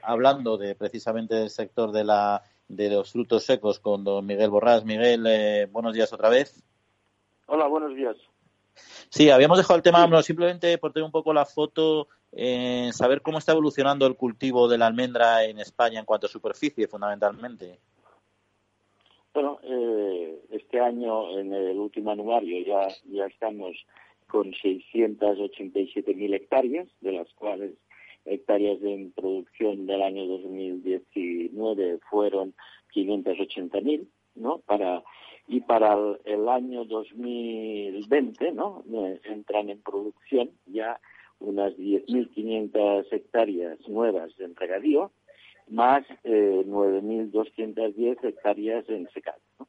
hablando de precisamente del sector de la de los frutos secos con don Miguel Borrás. Miguel, buenos días otra vez. Hola, buenos días. Sí, habíamos dejado el tema, simplemente por tener un poco la foto, en saber cómo está evolucionando el cultivo de la almendra en España en cuanto a superficie, fundamentalmente. Bueno, eh, este año en el último anuario ya, ya estamos con 687.000 hectáreas, de las cuales hectáreas en producción del año 2019 fueron 580.000, ¿no? Para y para el, año 2020, ¿no? Eh, entran en producción ya unas 10.500 hectáreas nuevas en regadío, más eh, 9.210 hectáreas en secado. ¿no?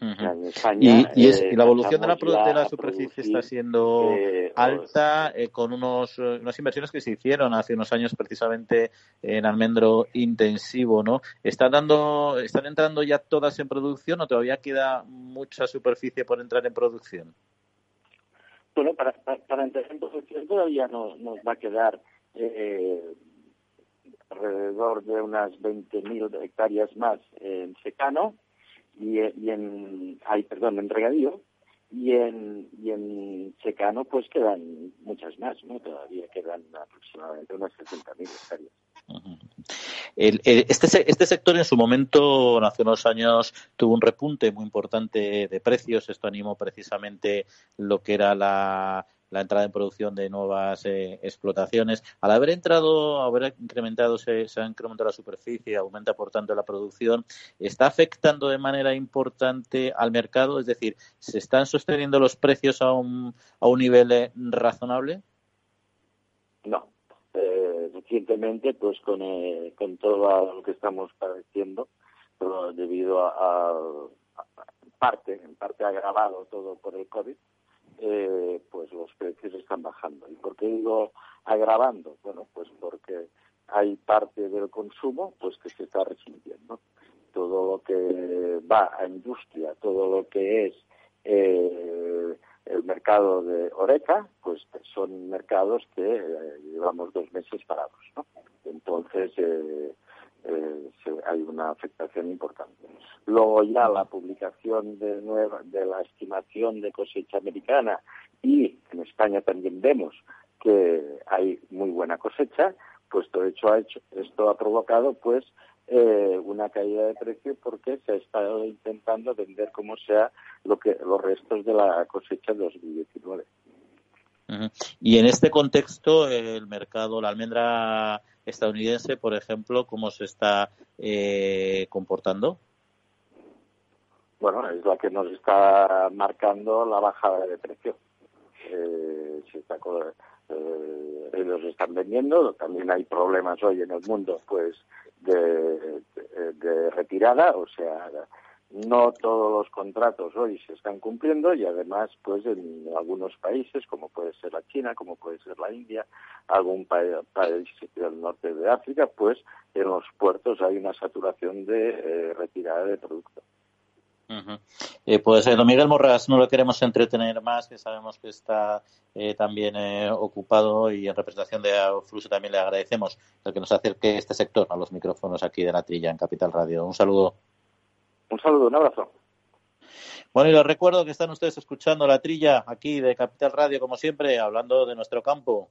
Y, y, la evolución de la, de la superficie está siendo eh, alta eh, con unos, eh, unas inversiones que se hicieron hace unos años precisamente en almendro intensivo, ¿no? ¿Están, dando, ¿Están entrando ya todas en producción o todavía queda mucha superficie por entrar en producción? Bueno, para, para, entrar en producción todavía nos va a quedar alrededor de unas 20.000 hectáreas más en secano y, en, ay, perdón, en regadío, y en, y en secano pues quedan muchas más, ¿no? Todavía quedan aproximadamente unas 60.000 hectáreas. este, este sector en su momento, hace unos años, tuvo un repunte muy importante de precios. Esto animó precisamente lo que era la, la entrada en producción de nuevas eh, explotaciones. Al haber entrado, haber incrementado, se, se, ha incrementado la superficie, aumenta por tanto la producción, ¿está afectando de manera importante al mercado? Es decir, ¿se están sosteniendo los precios a un, a un nivel eh, razonable? No. Eh, recientemente, pues con, eh, con todo lo que estamos padeciendo, debido a, a, a parte, en parte agravado todo por el COVID, eh, pues los precios están bajando. ¿Y por qué digo agravando? Bueno, pues porque hay parte del consumo pues que se está resintiendo. Todo lo que va a industria, todo lo que es eh, el mercado de Oreca, pues son mercados que eh, llevamos dos meses parados. ¿no? Entonces, eh, eh, hay una afectación importante. Luego ya la publicación de, nueva, de la estimación de cosecha americana y en España también vemos que hay muy buena cosecha, pues todo hecho ha hecho, esto ha provocado pues eh, una caída de precio porque se ha estado intentando vender como sea lo que los restos de la cosecha de 2019. Y en este contexto, el mercado, la almendra estadounidense, por ejemplo, cómo se está eh, comportando? Bueno, es la que nos está marcando la bajada de precio. eh, se está, eh, ellos están vendiendo. También hay problemas hoy en el mundo, pues, de, de retirada, o sea, no todos los contratos hoy se están cumpliendo y además pues en algunos países como puede ser la China como puede ser la India algún país del norte de África pues en los puertos hay una saturación de eh, retirada de productos eh, pues eh, don Miguel Morras no lo queremos entretener más, que sabemos que está eh, también ocupado y en representación de Fluso también le agradecemos el que nos acerque este sector a los micrófonos aquí de la trilla en Capital Radio. Un saludo. Un saludo, un abrazo. Bueno, y les recuerdo que están ustedes escuchando la trilla aquí de Capital Radio, como siempre, hablando de nuestro campo.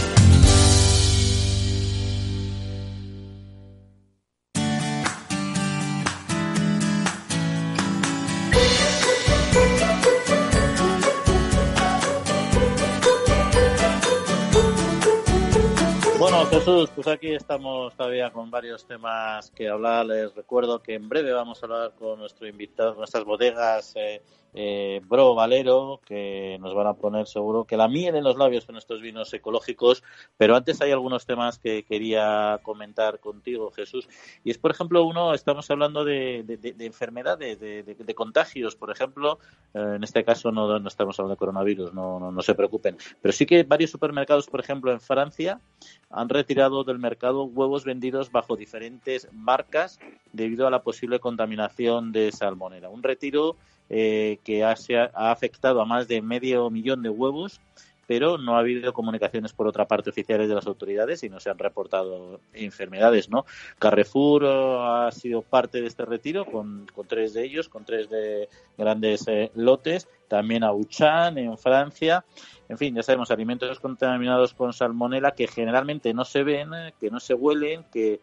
Jesús, pues aquí estamos todavía con varios temas que hablar. Les recuerdo que en breve vamos a hablar con nuestro invitado, nuestras bodegas eh, eh, Bro Valero, que nos van a poner seguro que la miel en los labios con estos vinos ecológicos. Pero antes hay algunos temas que quería comentar contigo, Jesús. Y es, por ejemplo, uno, estamos hablando de, enfermedades, de, contagios, por ejemplo. Eh, en este caso no, no, estamos hablando de coronavirus, no, no, no se preocupen. Pero sí que varios supermercados, por ejemplo, en Francia, han retirado del mercado huevos vendidos bajo diferentes marcas debido a la posible contaminación de salmonera. Un retiro eh, que ha, ha afectado a más de medio millón de huevos, pero no ha habido comunicaciones por otra parte oficiales de las autoridades y no se han reportado enfermedades, ¿no? Carrefour eh, ha sido parte de este retiro con, tres de ellos, con tres de grandes eh, lotes, también Auchan en Francia. En fin, ya sabemos, alimentos contaminados con salmonela que generalmente no se ven, que no se huelen, que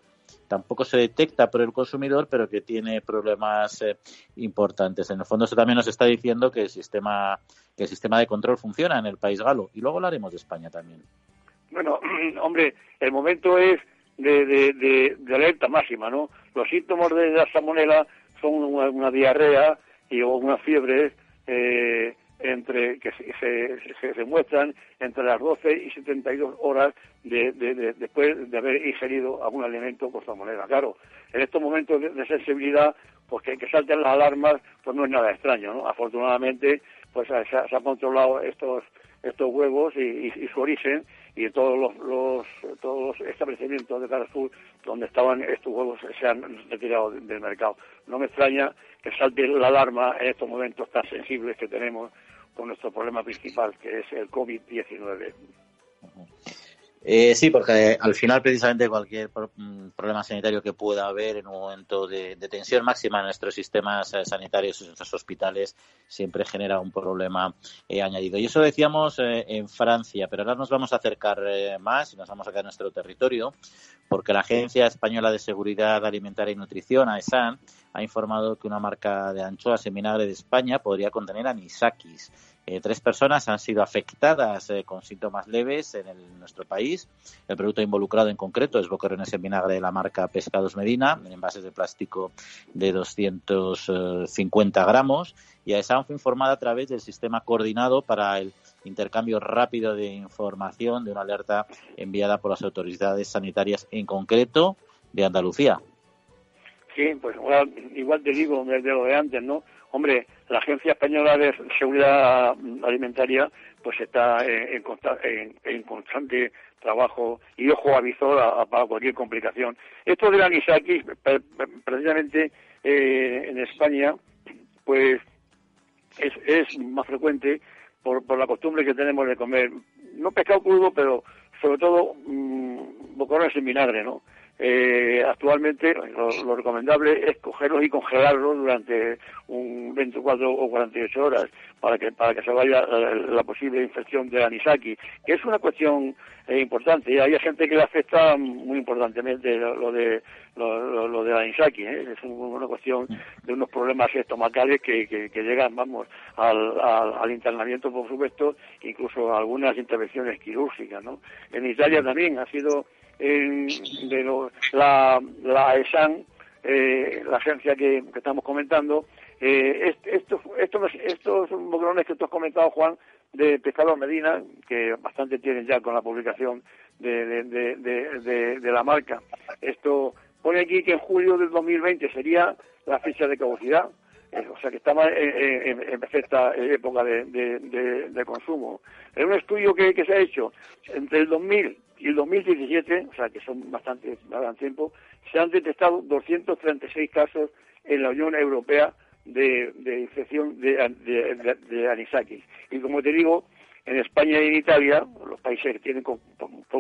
tampoco se detecta por el consumidor, pero que tiene problemas eh, importantes. En el fondo, eso también nos está diciendo que el sistema que el sistema de control funciona en el país galo. Y luego hablaremos de España también. Bueno, hombre, el momento es de, de, alerta máxima, ¿no? Los síntomas de la salmonela son una, diarrea y una fiebre eh, entre que se, se, muestran entre las 12 y 72 horas de, de, después de haber ingerido algún alimento con salmonela. Claro, en estos momentos de, sensibilidad, pues que, que, salten las alarmas, pues no es nada extraño, ¿no? Afortunadamente, pues se, se ha controlado estos estos huevos y, su origen y todos los, los, todos los establecimientos de Carrefour donde estaban estos huevos se han retirado del mercado. No me extraña que salte la alarma en estos momentos tan sensibles que tenemos con nuestro problema principal, que es el COVID-19. Eh, sí, porque al final precisamente cualquier mm, problema sanitario que pueda haber en un momento de, tensión máxima en nuestros sistemas eh, sanitarios, en nuestros hospitales, siempre genera un problema eh, añadido. Y eso decíamos en Francia, pero ahora nos vamos a acercar más y nos vamos a quedar en nuestro territorio, porque la Agencia Española de Seguridad Alimentaria y Nutrición, AESAN, ha informado que una marca de anchoas en vinagre de España podría contener anisakis eh, tres personas han sido afectadas eh, con síntomas leves en nuestro país. El producto involucrado en concreto es boquerones en vinagre de la marca Pescados Medina, en envases de plástico de 250 gramos. Y AESAN fue informada a través del sistema coordinado para el intercambio rápido de información de una alerta enviada por las autoridades sanitarias, en concreto de Andalucía. Sí, pues igual, te digo desde lo de antes, ¿no? Hombre, la Agencia Española de Seguridad Alimentaria pues está en, constante trabajo y ojo aviso para cualquier complicación. Esto de la anisakis, precisamente eh, en España, pues es, más frecuente por, la costumbre que tenemos de comer, no pescado crudo, pero sobre todo mmm, boquerones en vinagre, ¿no? Eh, actualmente lo, recomendable es cogerlos y congelarlos durante un 24 o 48 horas para que para que se vaya eh, la, posible infección de anisaki, que es una cuestión eh, importante. Y hay gente que le afecta muy importantemente lo, de lo, de anisaki, ¿eh? es una cuestión de unos problemas estomacales que, que, llegan, vamos, al, al, internamiento, por supuesto, incluso algunas intervenciones quirúrgicas, ¿no? En Italia también ha sido de la, la ESAN, eh, la agencia que, estamos comentando, eh, estos, estos, estos boquerones que tú has comentado, Juan, de Pescador Medina, que bastante tienen ya con la publicación de, de, la marca. Esto pone aquí que en julio del 2020 sería la fecha de caducidad, eh, o sea que estamos en, en, perfecta época de, consumo. Es un estudio que, que se ha hecho entre el 2000 y el 2017, o sea que son bastante, bastante tiempo, se han detectado 236 casos en la Unión Europea de, infección de, de, anisakis. Y como te digo, en España y en Italia, los países que tienen por,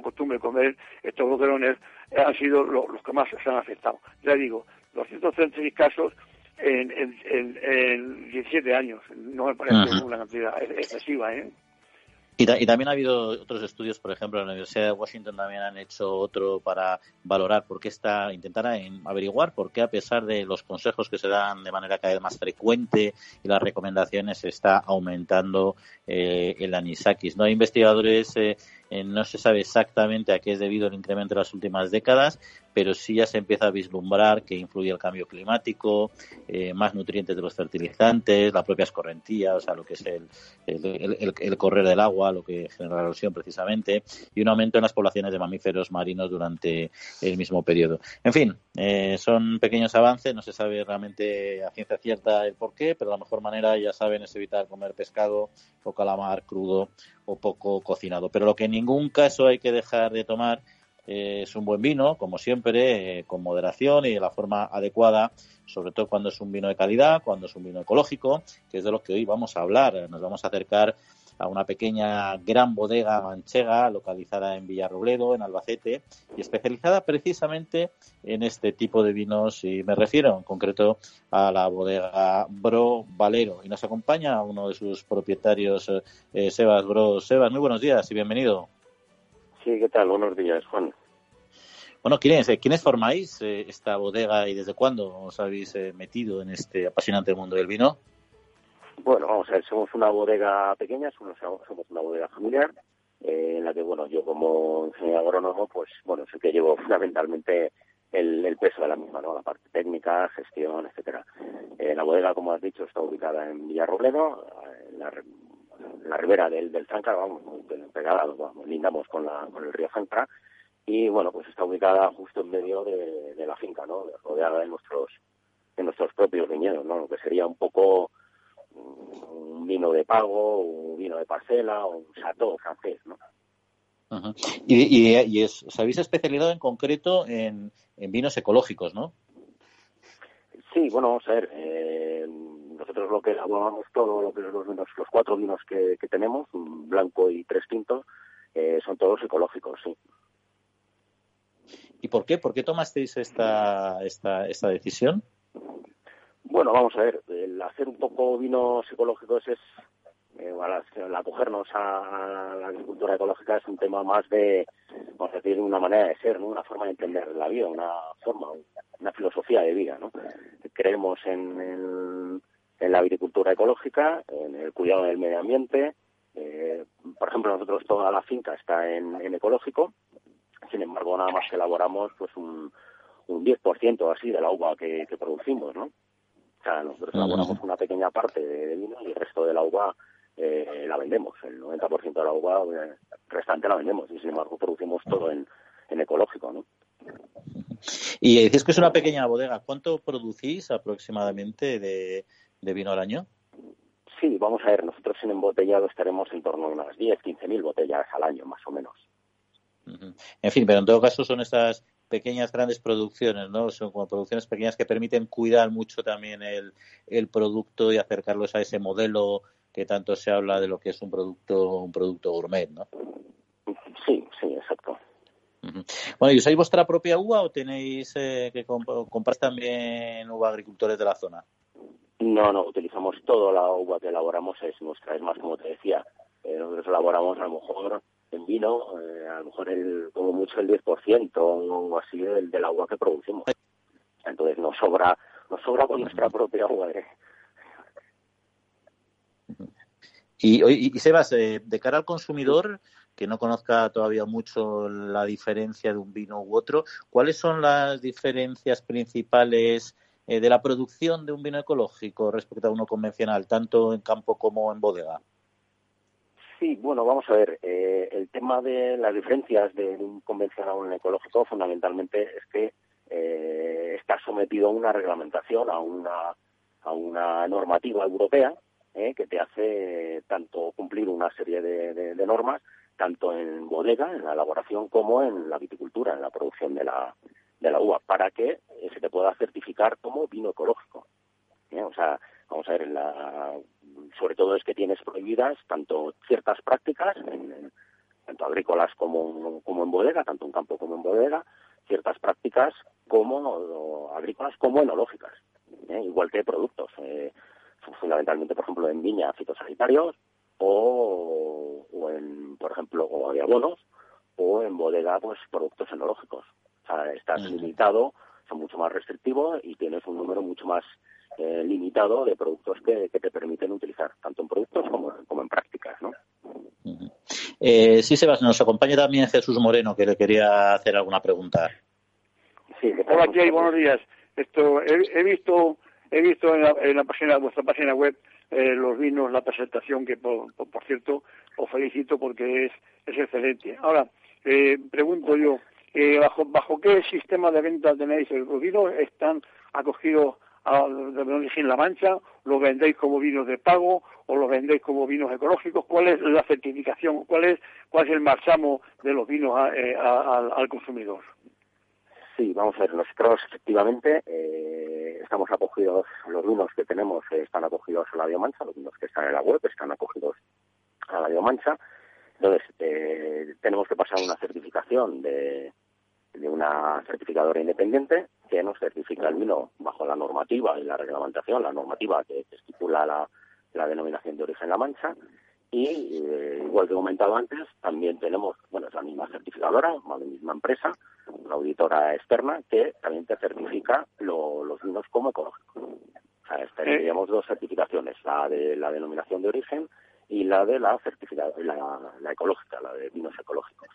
costumbre comer estos boquerones, han sido los, que más se han afectado. Ya digo, 236 casos en, en, 17 años. No me parece una cantidad excesiva, ¿eh? Y, también ha habido otros estudios, por ejemplo, en la Universidad de Washington también han hecho otro para valorar por qué está, intentar averiguar por qué a pesar de los consejos que se dan de manera cada vez más frecuente y las recomendaciones está aumentando eh, el anisakis. No hay investigadores eh, eh, no se sabe exactamente a qué es debido el incremento de las últimas décadas, pero sí ya se empieza a vislumbrar que influye el cambio climático, eh, más nutrientes de los fertilizantes, la propia escorrentía, o sea, lo que es el, el, correr del agua, lo que genera la erosión precisamente, y un aumento en las poblaciones de mamíferos marinos durante el mismo periodo. En fin, eh, son pequeños avances, no se sabe realmente a ciencia cierta el por qué, pero la mejor manera, ya saben, es evitar comer pescado o calamar crudo o poco cocinado. Pero lo que en ningún caso hay que dejar de tomar eh, es un buen vino, como siempre, eh, con moderación y de la forma adecuada, sobre todo cuando es un vino de calidad, cuando es un vino ecológico, que es de lo que hoy vamos a hablar. Nos vamos a acercar a una pequeña gran bodega manchega localizada en Villarrobledo, en Albacete, y especializada precisamente en este tipo de vinos. Y me refiero en concreto a la bodega Bro Valero. Y nos acompaña uno de sus propietarios, eh, Sebas Bro. Sebas, muy buenos días y bienvenido. Sí, ¿qué tal? Buenos días, Juan. Bueno, ¿quiénes, eh, ¿quiénes formáis eh, esta bodega y desde cuándo os habéis metido en este apasionante mundo del vino? Bueno, vamos a ver, somos una bodega pequeña, somos, una bodega familiar, eh, en la que, bueno, yo como ingeniero agrónomo, pues, bueno, sé que llevo fundamentalmente el, peso de la misma, ¿no? La parte técnica, gestión, etcétera. Eh, la bodega, como has dicho, está ubicada en Villarrobledo, en la, ribera del, del Zancar, vamos, pegada, vamos, lindamos con, la, con el río Zancar, y, bueno, pues está ubicada justo en medio de, de la finca, ¿no? Rodeada de nuestros, de nuestros propios viñedos, ¿no? Lo que sería un poco un vino de pago, un vino de parcela o un chateau francés, ¿no? Y, y, es, os habéis especializado en concreto en, vinos ecológicos, ¿no? Sí, bueno, vamos a ver. Eh, nosotros lo que elaboramos todo, lo que los, vinos, los cuatro vinos que, tenemos, un blanco y tres tintos, eh, son todos ecológicos, sí. ¿Y por qué? ¿Por qué tomasteis esta, esta, esta decisión? Bueno, vamos a ver, el hacer un poco vinos ecológicos es, eh, acogernos a la agricultura ecológica es un tema más de, vamos a decir, una manera de ser, ¿no? una forma de entender la vida, una forma, una filosofía de vida. ¿no? Creemos en, en la agricultura ecológica, en el cuidado del medio ambiente. Eh, por ejemplo, nosotros toda la finca está en, ecológico, sin embargo, nada más elaboramos pues un, un 10% así de la uva que, que producimos, ¿no? O sea, nosotros elaboramos una pequeña parte de, vino y el resto de la uva eh, la vendemos. El 90% de la uva eh, restante la vendemos y sin embargo producimos todo en, ecológico, ¿no? Y dices que es una pequeña bodega. ¿Cuánto producís aproximadamente de, vino al año? Sí, vamos a ver, nosotros en embotellado estaremos en torno a unas 10, 15 mil botellas al año, más o menos. En fin, pero en todo caso son estas pequeñas, grandes producciones, ¿no? Son como producciones pequeñas que permiten cuidar mucho también el, el producto y acercarlos a ese modelo que tanto se habla de lo que es un producto, un producto gourmet, ¿no? Sí, sí, exacto. Bueno, ¿y usáis vuestra propia uva o tenéis eh, que comp también uva agricultores de la zona? No, no, utilizamos toda la uva que elaboramos, es nuestra, es más como te decía, eh, nosotros elaboramos a lo mejor en vino, eh, a lo mejor el, como mucho el 10% o así del, del agua que producimos. Entonces nos sobra, nos sobra con nuestra propia uva. ¿eh? Y, y, Sebas, eh, de cara al consumidor que no conozca todavía mucho la diferencia de un vino u otro, ¿cuáles son las diferencias principales eh, de la producción de un vino ecológico respecto a uno convencional, tanto en campo como en bodega? Sí, bueno, vamos a ver. Eh, el tema de las diferencias de un convencional a un ecológico, fundamentalmente, es que eh, está sometido a una reglamentación, a una, a una normativa europea, eh, que te hace tanto cumplir una serie de, normas, tanto en bodega, en la elaboración, como en la viticultura, en la producción de la, de la uva, para que se te pueda certificar como vino ecológico. O sea, vamos a ver, la, sobre todo es que tienes prohibidas tanto ciertas prácticas, tanto agrícolas como, como en bodega, tanto en campo como en bodega, ciertas prácticas como agrícolas como enológicas, ¿eh? igual que productos, eh, fundamentalmente, por ejemplo, en viña, fitosanitarios, o, o en, por ejemplo, o de abonos, o en bodega, pues productos enológicos. O sea, estás limitado, son mucho más restrictivos y tienes un número mucho más eh, limitado de productos que, te permiten utilizar, tanto en productos como, como en prácticas, ¿no? Eh, sí, Sebas, nos acompaña también Jesús Moreno, que le quería hacer alguna pregunta. Sí, Hola, Jay, buenos días. Esto, he, visto he visto en la, en la página, vuestra página web eh, los vinos, la presentación, que por, por, cierto os felicito porque es, es excelente. Ahora, eh, pregunto yo, eh, ¿bajo, ¿bajo qué sistema de venta tenéis? ¿Los vinos están acogidos de La Mancha, lo vendéis como vinos de pago o lo vendéis como vinos ecológicos, ¿cuál es la certificación? ¿Cuál es, cuál es el marchamo de los vinos eh, al consumidor? Sí, vamos a ver, nosotros efectivamente eh, estamos acogidos, los vinos que tenemos están acogidos a la biomancha, los vinos que están en la web están acogidos a la biomancha, entonces eh, tenemos que pasar una certificación de, de una certificadora independiente que nos certifica el vino bajo la normativa y la reglamentación, la normativa que, estipula la, denominación de origen La Mancha. Y, eh, igual que he comentado antes, también tenemos, bueno, es la misma certificadora, la misma empresa, una auditora externa, que también te certifica los vinos como ecológicos. O sea, tendríamos dos certificaciones, la de la denominación de origen y la de la certificada, la ecológica, la de vinos ecológicos.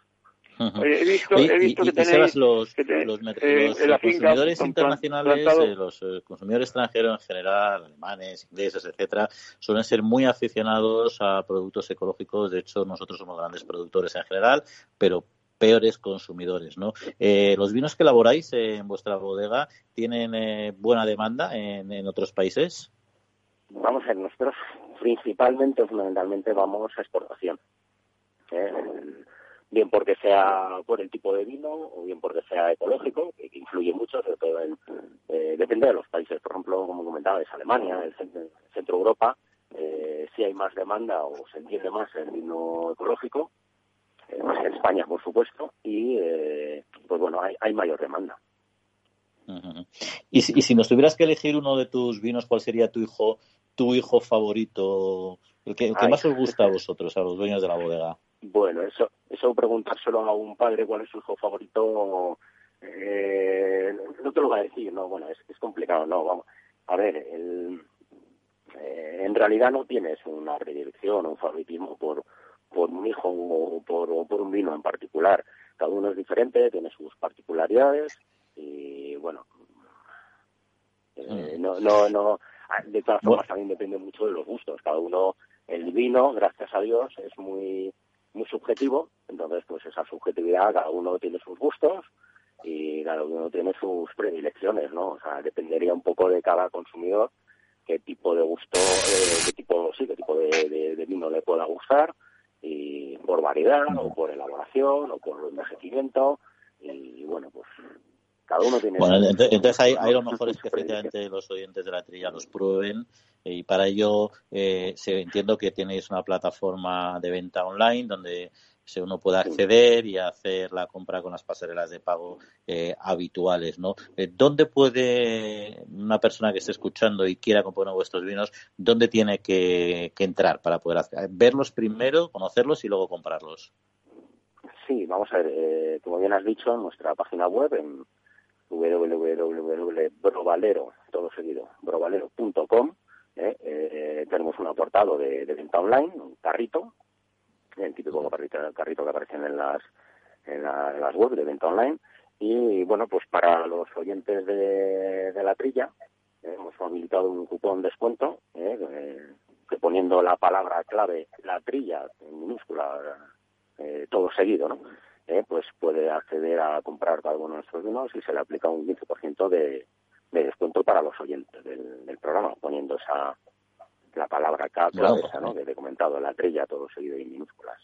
He visto, he visto que tenéis los, los, eh, consumidores internacionales, eh, los eh, consumidores extranjeros en general, alemanes, ingleses, etcétera, suelen ser muy aficionados a productos ecológicos. De hecho, nosotros somos grandes productores en general, pero peores consumidores, ¿no? ¿Los vinos que elaboráis en vuestra bodega tienen buena demanda en, en otros países? Vamos a ver, nosotros principalmente, fundamentalmente, vamos a exportación bien porque sea por el tipo de vino o bien porque sea ecológico, que, influye mucho, sobre todo en, eh, depende de los países, por ejemplo, como comentaba, es Alemania, el centro, Europa, eh, si hay más demanda o se entiende más el vino ecológico, eh, más que en España, por supuesto, y eh, pues bueno, hay, hay mayor demanda. y, si, y si nos tuvieras que elegir uno de tus vinos, ¿cuál sería tu hijo, tu hijo favorito, el que, el que más os gusta a vosotros, a los dueños de la bodega? Bueno, eso, eso preguntárselo a un padre cuál es su hijo favorito, eh, no te lo va a decir, no, bueno, es, es complicado, no, vamos. A ver, el, eh, en realidad no tienes una predilección o un favoritismo por, por un hijo o por, por un vino en particular. Cada uno es diferente, tiene sus particularidades y bueno, eh, mm. no, no, no, de todas formas también depende mucho de los gustos. Cada uno, el vino, gracias a Dios, es muy muy subjetivo, entonces pues esa subjetividad, cada uno tiene sus gustos y cada uno tiene sus predilecciones, ¿no? O sea, dependería un poco de cada consumidor qué tipo de gusto, eh, qué tipo, sí, qué tipo de, de, vino le pueda gustar y por variedad o por elaboración o por envejecimiento y bueno, pues cada uno tiene bueno, entonces, hay, hay, lo mejor es que efectivamente los oyentes de la trilla los prueben y para ello eh, se, entiendo que tenéis una plataforma de venta online donde si uno puede acceder y hacer la compra con las pasarelas de pago eh, habituales, ¿no? Eh, ¿Dónde puede una persona que esté escuchando y quiera comprar vuestros vinos, dónde tiene que, entrar para poder hacer, verlos primero, conocerlos y luego comprarlos? Sí, vamos a ver, eh, como bien has dicho, en nuestra página web, en www.brovalero, todo seguido, brovalero.com, tenemos un apartado de, de venta online, un carrito, el típico carrito, carrito que aparecen en las, en, las webs de venta online. Y bueno, pues para los oyentes de, de la trilla, eh, hemos habilitado un cupón descuento, eh, eh, que poniendo la palabra clave, la trilla, en minúscula, todo seguido, ¿no? pues puede acceder a comprar cada uno de nuestros vinos y se le aplica un 15% de, de descuento para los oyentes del, del programa, poniendo esa, la palabra clave esa, ¿no? Que te he comentado, la trilla, todo seguido en minúsculas.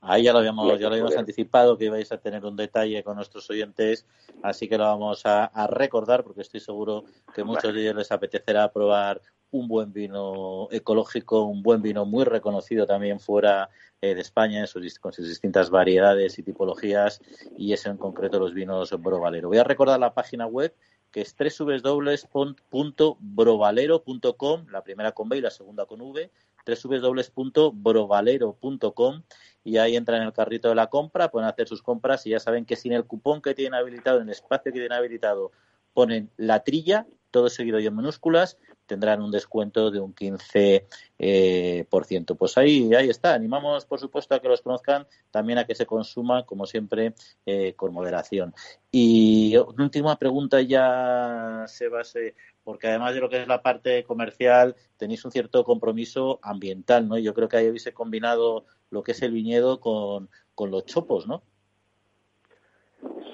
Ahí ya lo habíamos, ya lo habíamos anticipado que ibais a tener un detalle con nuestros oyentes, así que lo vamos a, recordar porque estoy seguro que muchos de ellos les apetecerá probar un buen vino ecológico, un buen vino muy reconocido también fuera eh, de España en sus, con sus distintas variedades y tipologías y eso en concreto los vinos Brovalero. Voy a recordar la página web que es www.brovalero.com, la primera con B y la segunda con V, www.brovalero.com y ahí entran en el carrito de la compra, pueden hacer sus compras y ya saben que sin el cupón que tienen habilitado, en el espacio que tienen habilitado, ponen la trilla, todo seguido y en minúsculas, tendrán un descuento de un 15%. Eh, por ciento. Pues ahí, ahí está. Animamos, por supuesto, a que los conozcan, también a que se consuma, como siempre, eh, con moderación. Y una última pregunta ya, se base porque además de lo que es la parte comercial, tenéis un cierto compromiso ambiental, ¿no? Yo creo que ahí habéis combinado lo que es el viñedo con, con los chopos, ¿no?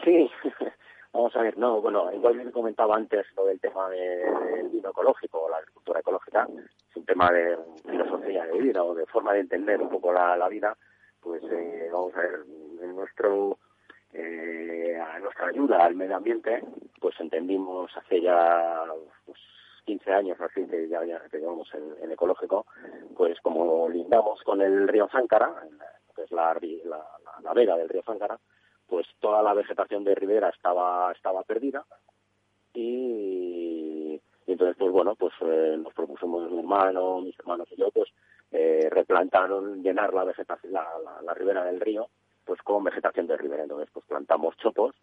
Sí, Vamos a ver, no, bueno, igual me comentaba antes lo del tema del vino ecológico la agricultura ecológica, es un tema de filosofía de vida o de forma de entender un poco la, vida, pues eh, vamos a ver, en nuestro eh, a nuestra ayuda al medio ambiente, pues entendimos hace ya pues, 15 años así que ya, ya que llevamos en, ecológico, pues como lindamos con el río Záncara, que es la, la, la vega del río Záncara, pues toda la vegetación de ribera estaba estaba perdida. Y, entonces pues bueno pues eh, nos propusimos mi hermano mis hermanos y yo pues eh, replantaron llenar la vegetación la, la, ribera del río pues con vegetación de ribera. Entonces pues plantamos chopos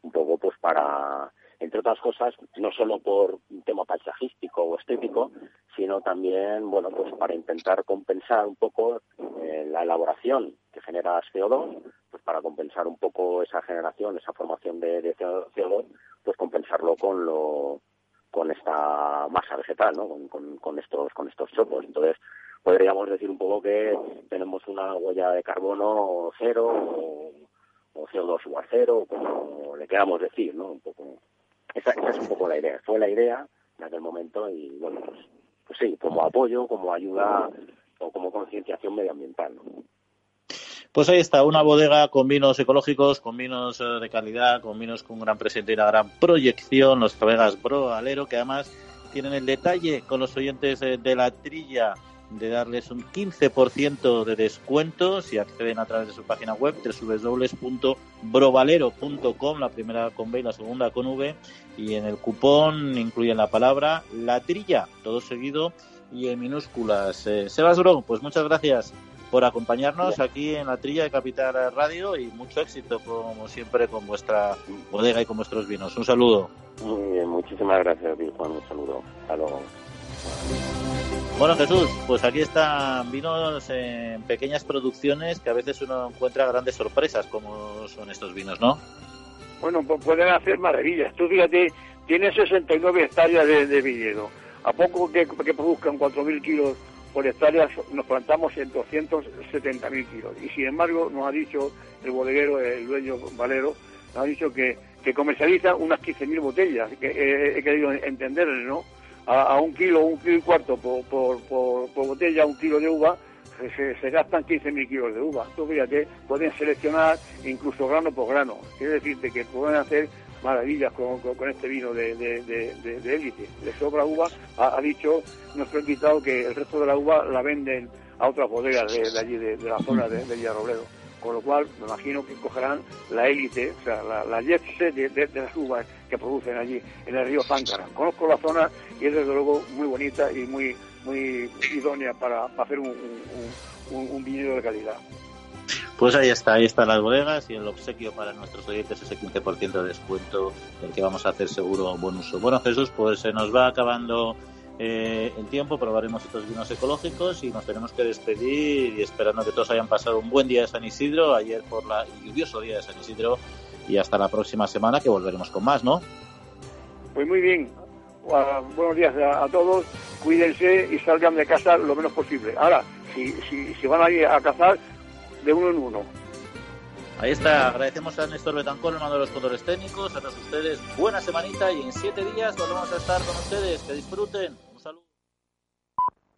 un poco pues para entre otras cosas, no solo por un tema paisajístico o estético, sino también, bueno, pues para intentar compensar un poco eh, la elaboración que genera CO2, pues para compensar un poco esa generación, esa formación de, CO2, pues compensarlo con lo con esta masa vegetal, ¿no? Con, estos con estos chopos. Entonces, podríamos decir un poco que tenemos una huella de carbono cero o, o CO2 igual cero, como le queramos decir, ¿no? Un poco esa, es un poco la idea. Fue la idea en aquel momento y, bueno, pues, pues sí, como apoyo, como ayuda o como concienciación medioambiental. Pues ahí está, una bodega con vinos ecológicos, con vinos eh, de calidad, con vinos con gran presente y una gran proyección, los colegas Bro Alero, que además tienen el detalle con los oyentes eh, de la trilla de darles un 15% de descuento si acceden a través de su página web www.brovalero.com, la primera con B y la segunda con V, y en el cupón incluyen la palabra la trilla, todo seguido y en minúsculas. Eh, Sebas Bro, pues muchas gracias por acompañarnos aquí en la trilla de Capital Radio y mucho éxito como siempre con vuestra bodega y con vuestros vinos. Un saludo. Muy bien, muchísimas gracias, Juan. Un saludo. Hasta luego. Bueno, Jesús, pues aquí están vinos en pequeñas producciones que a veces uno encuentra grandes sorpresas, como son estos vinos, ¿no? Bueno, pues pueden hacer maravillas. Tú fíjate, tiene 69 hectáreas de, de viñedo. A poco que, que produzcan 4.000 kilos por hectárea, nos plantamos en 270.000 kilos. Y sin embargo, nos ha dicho el bodeguero, el dueño Valero, nos ha dicho que, que comercializa unas 15.000 botellas. Que he, he querido entenderle, ¿no? A, un kilo, un kilo y cuarto por, por, botella, un kilo de uva, se, se gastan 15.000 kilos de uva. Tú fíjate, pueden seleccionar incluso grano por grano. Quiere decirte que pueden hacer maravillas con, con, este vino de, de, de, élite. De sobra uva, ha, dicho nuestro invitado que el resto de la uva la venden a otras bodegas de, allí, de, la zona de, Villarrobledo. con lo cual me imagino que cogerán la élite, o sea, la, la jet set de, las uvas que producen allí en el río Záncara. Conozco la zona y es desde luego muy bonita y muy muy idónea para, hacer un, un, un, de calidad. Pues ahí está, ahí están las bodegas y el obsequio para nuestros oyentes ese 15% de descuento del que vamos a hacer seguro buen uso. Bueno, Jesús, pues se nos va acabando eh, el tiempo, probaremos estos vinos ecológicos y nos tenemos que despedir y esperando que todos hayan pasado un buen día de San Isidro, ayer por la lluvioso día de San Isidro y hasta la próxima semana que volveremos con más, ¿no? Pues muy bien, buenos días a, todos, cuídense y salgan de casa lo menos posible. Ahora, si, si, si van a ir a cazar, de uno en uno. Ahí está, agradecemos a Néstor Betancor, mando de los controles técnicos, a todos ustedes, buena semanita y en siete días volvemos a estar con ustedes, que disfruten.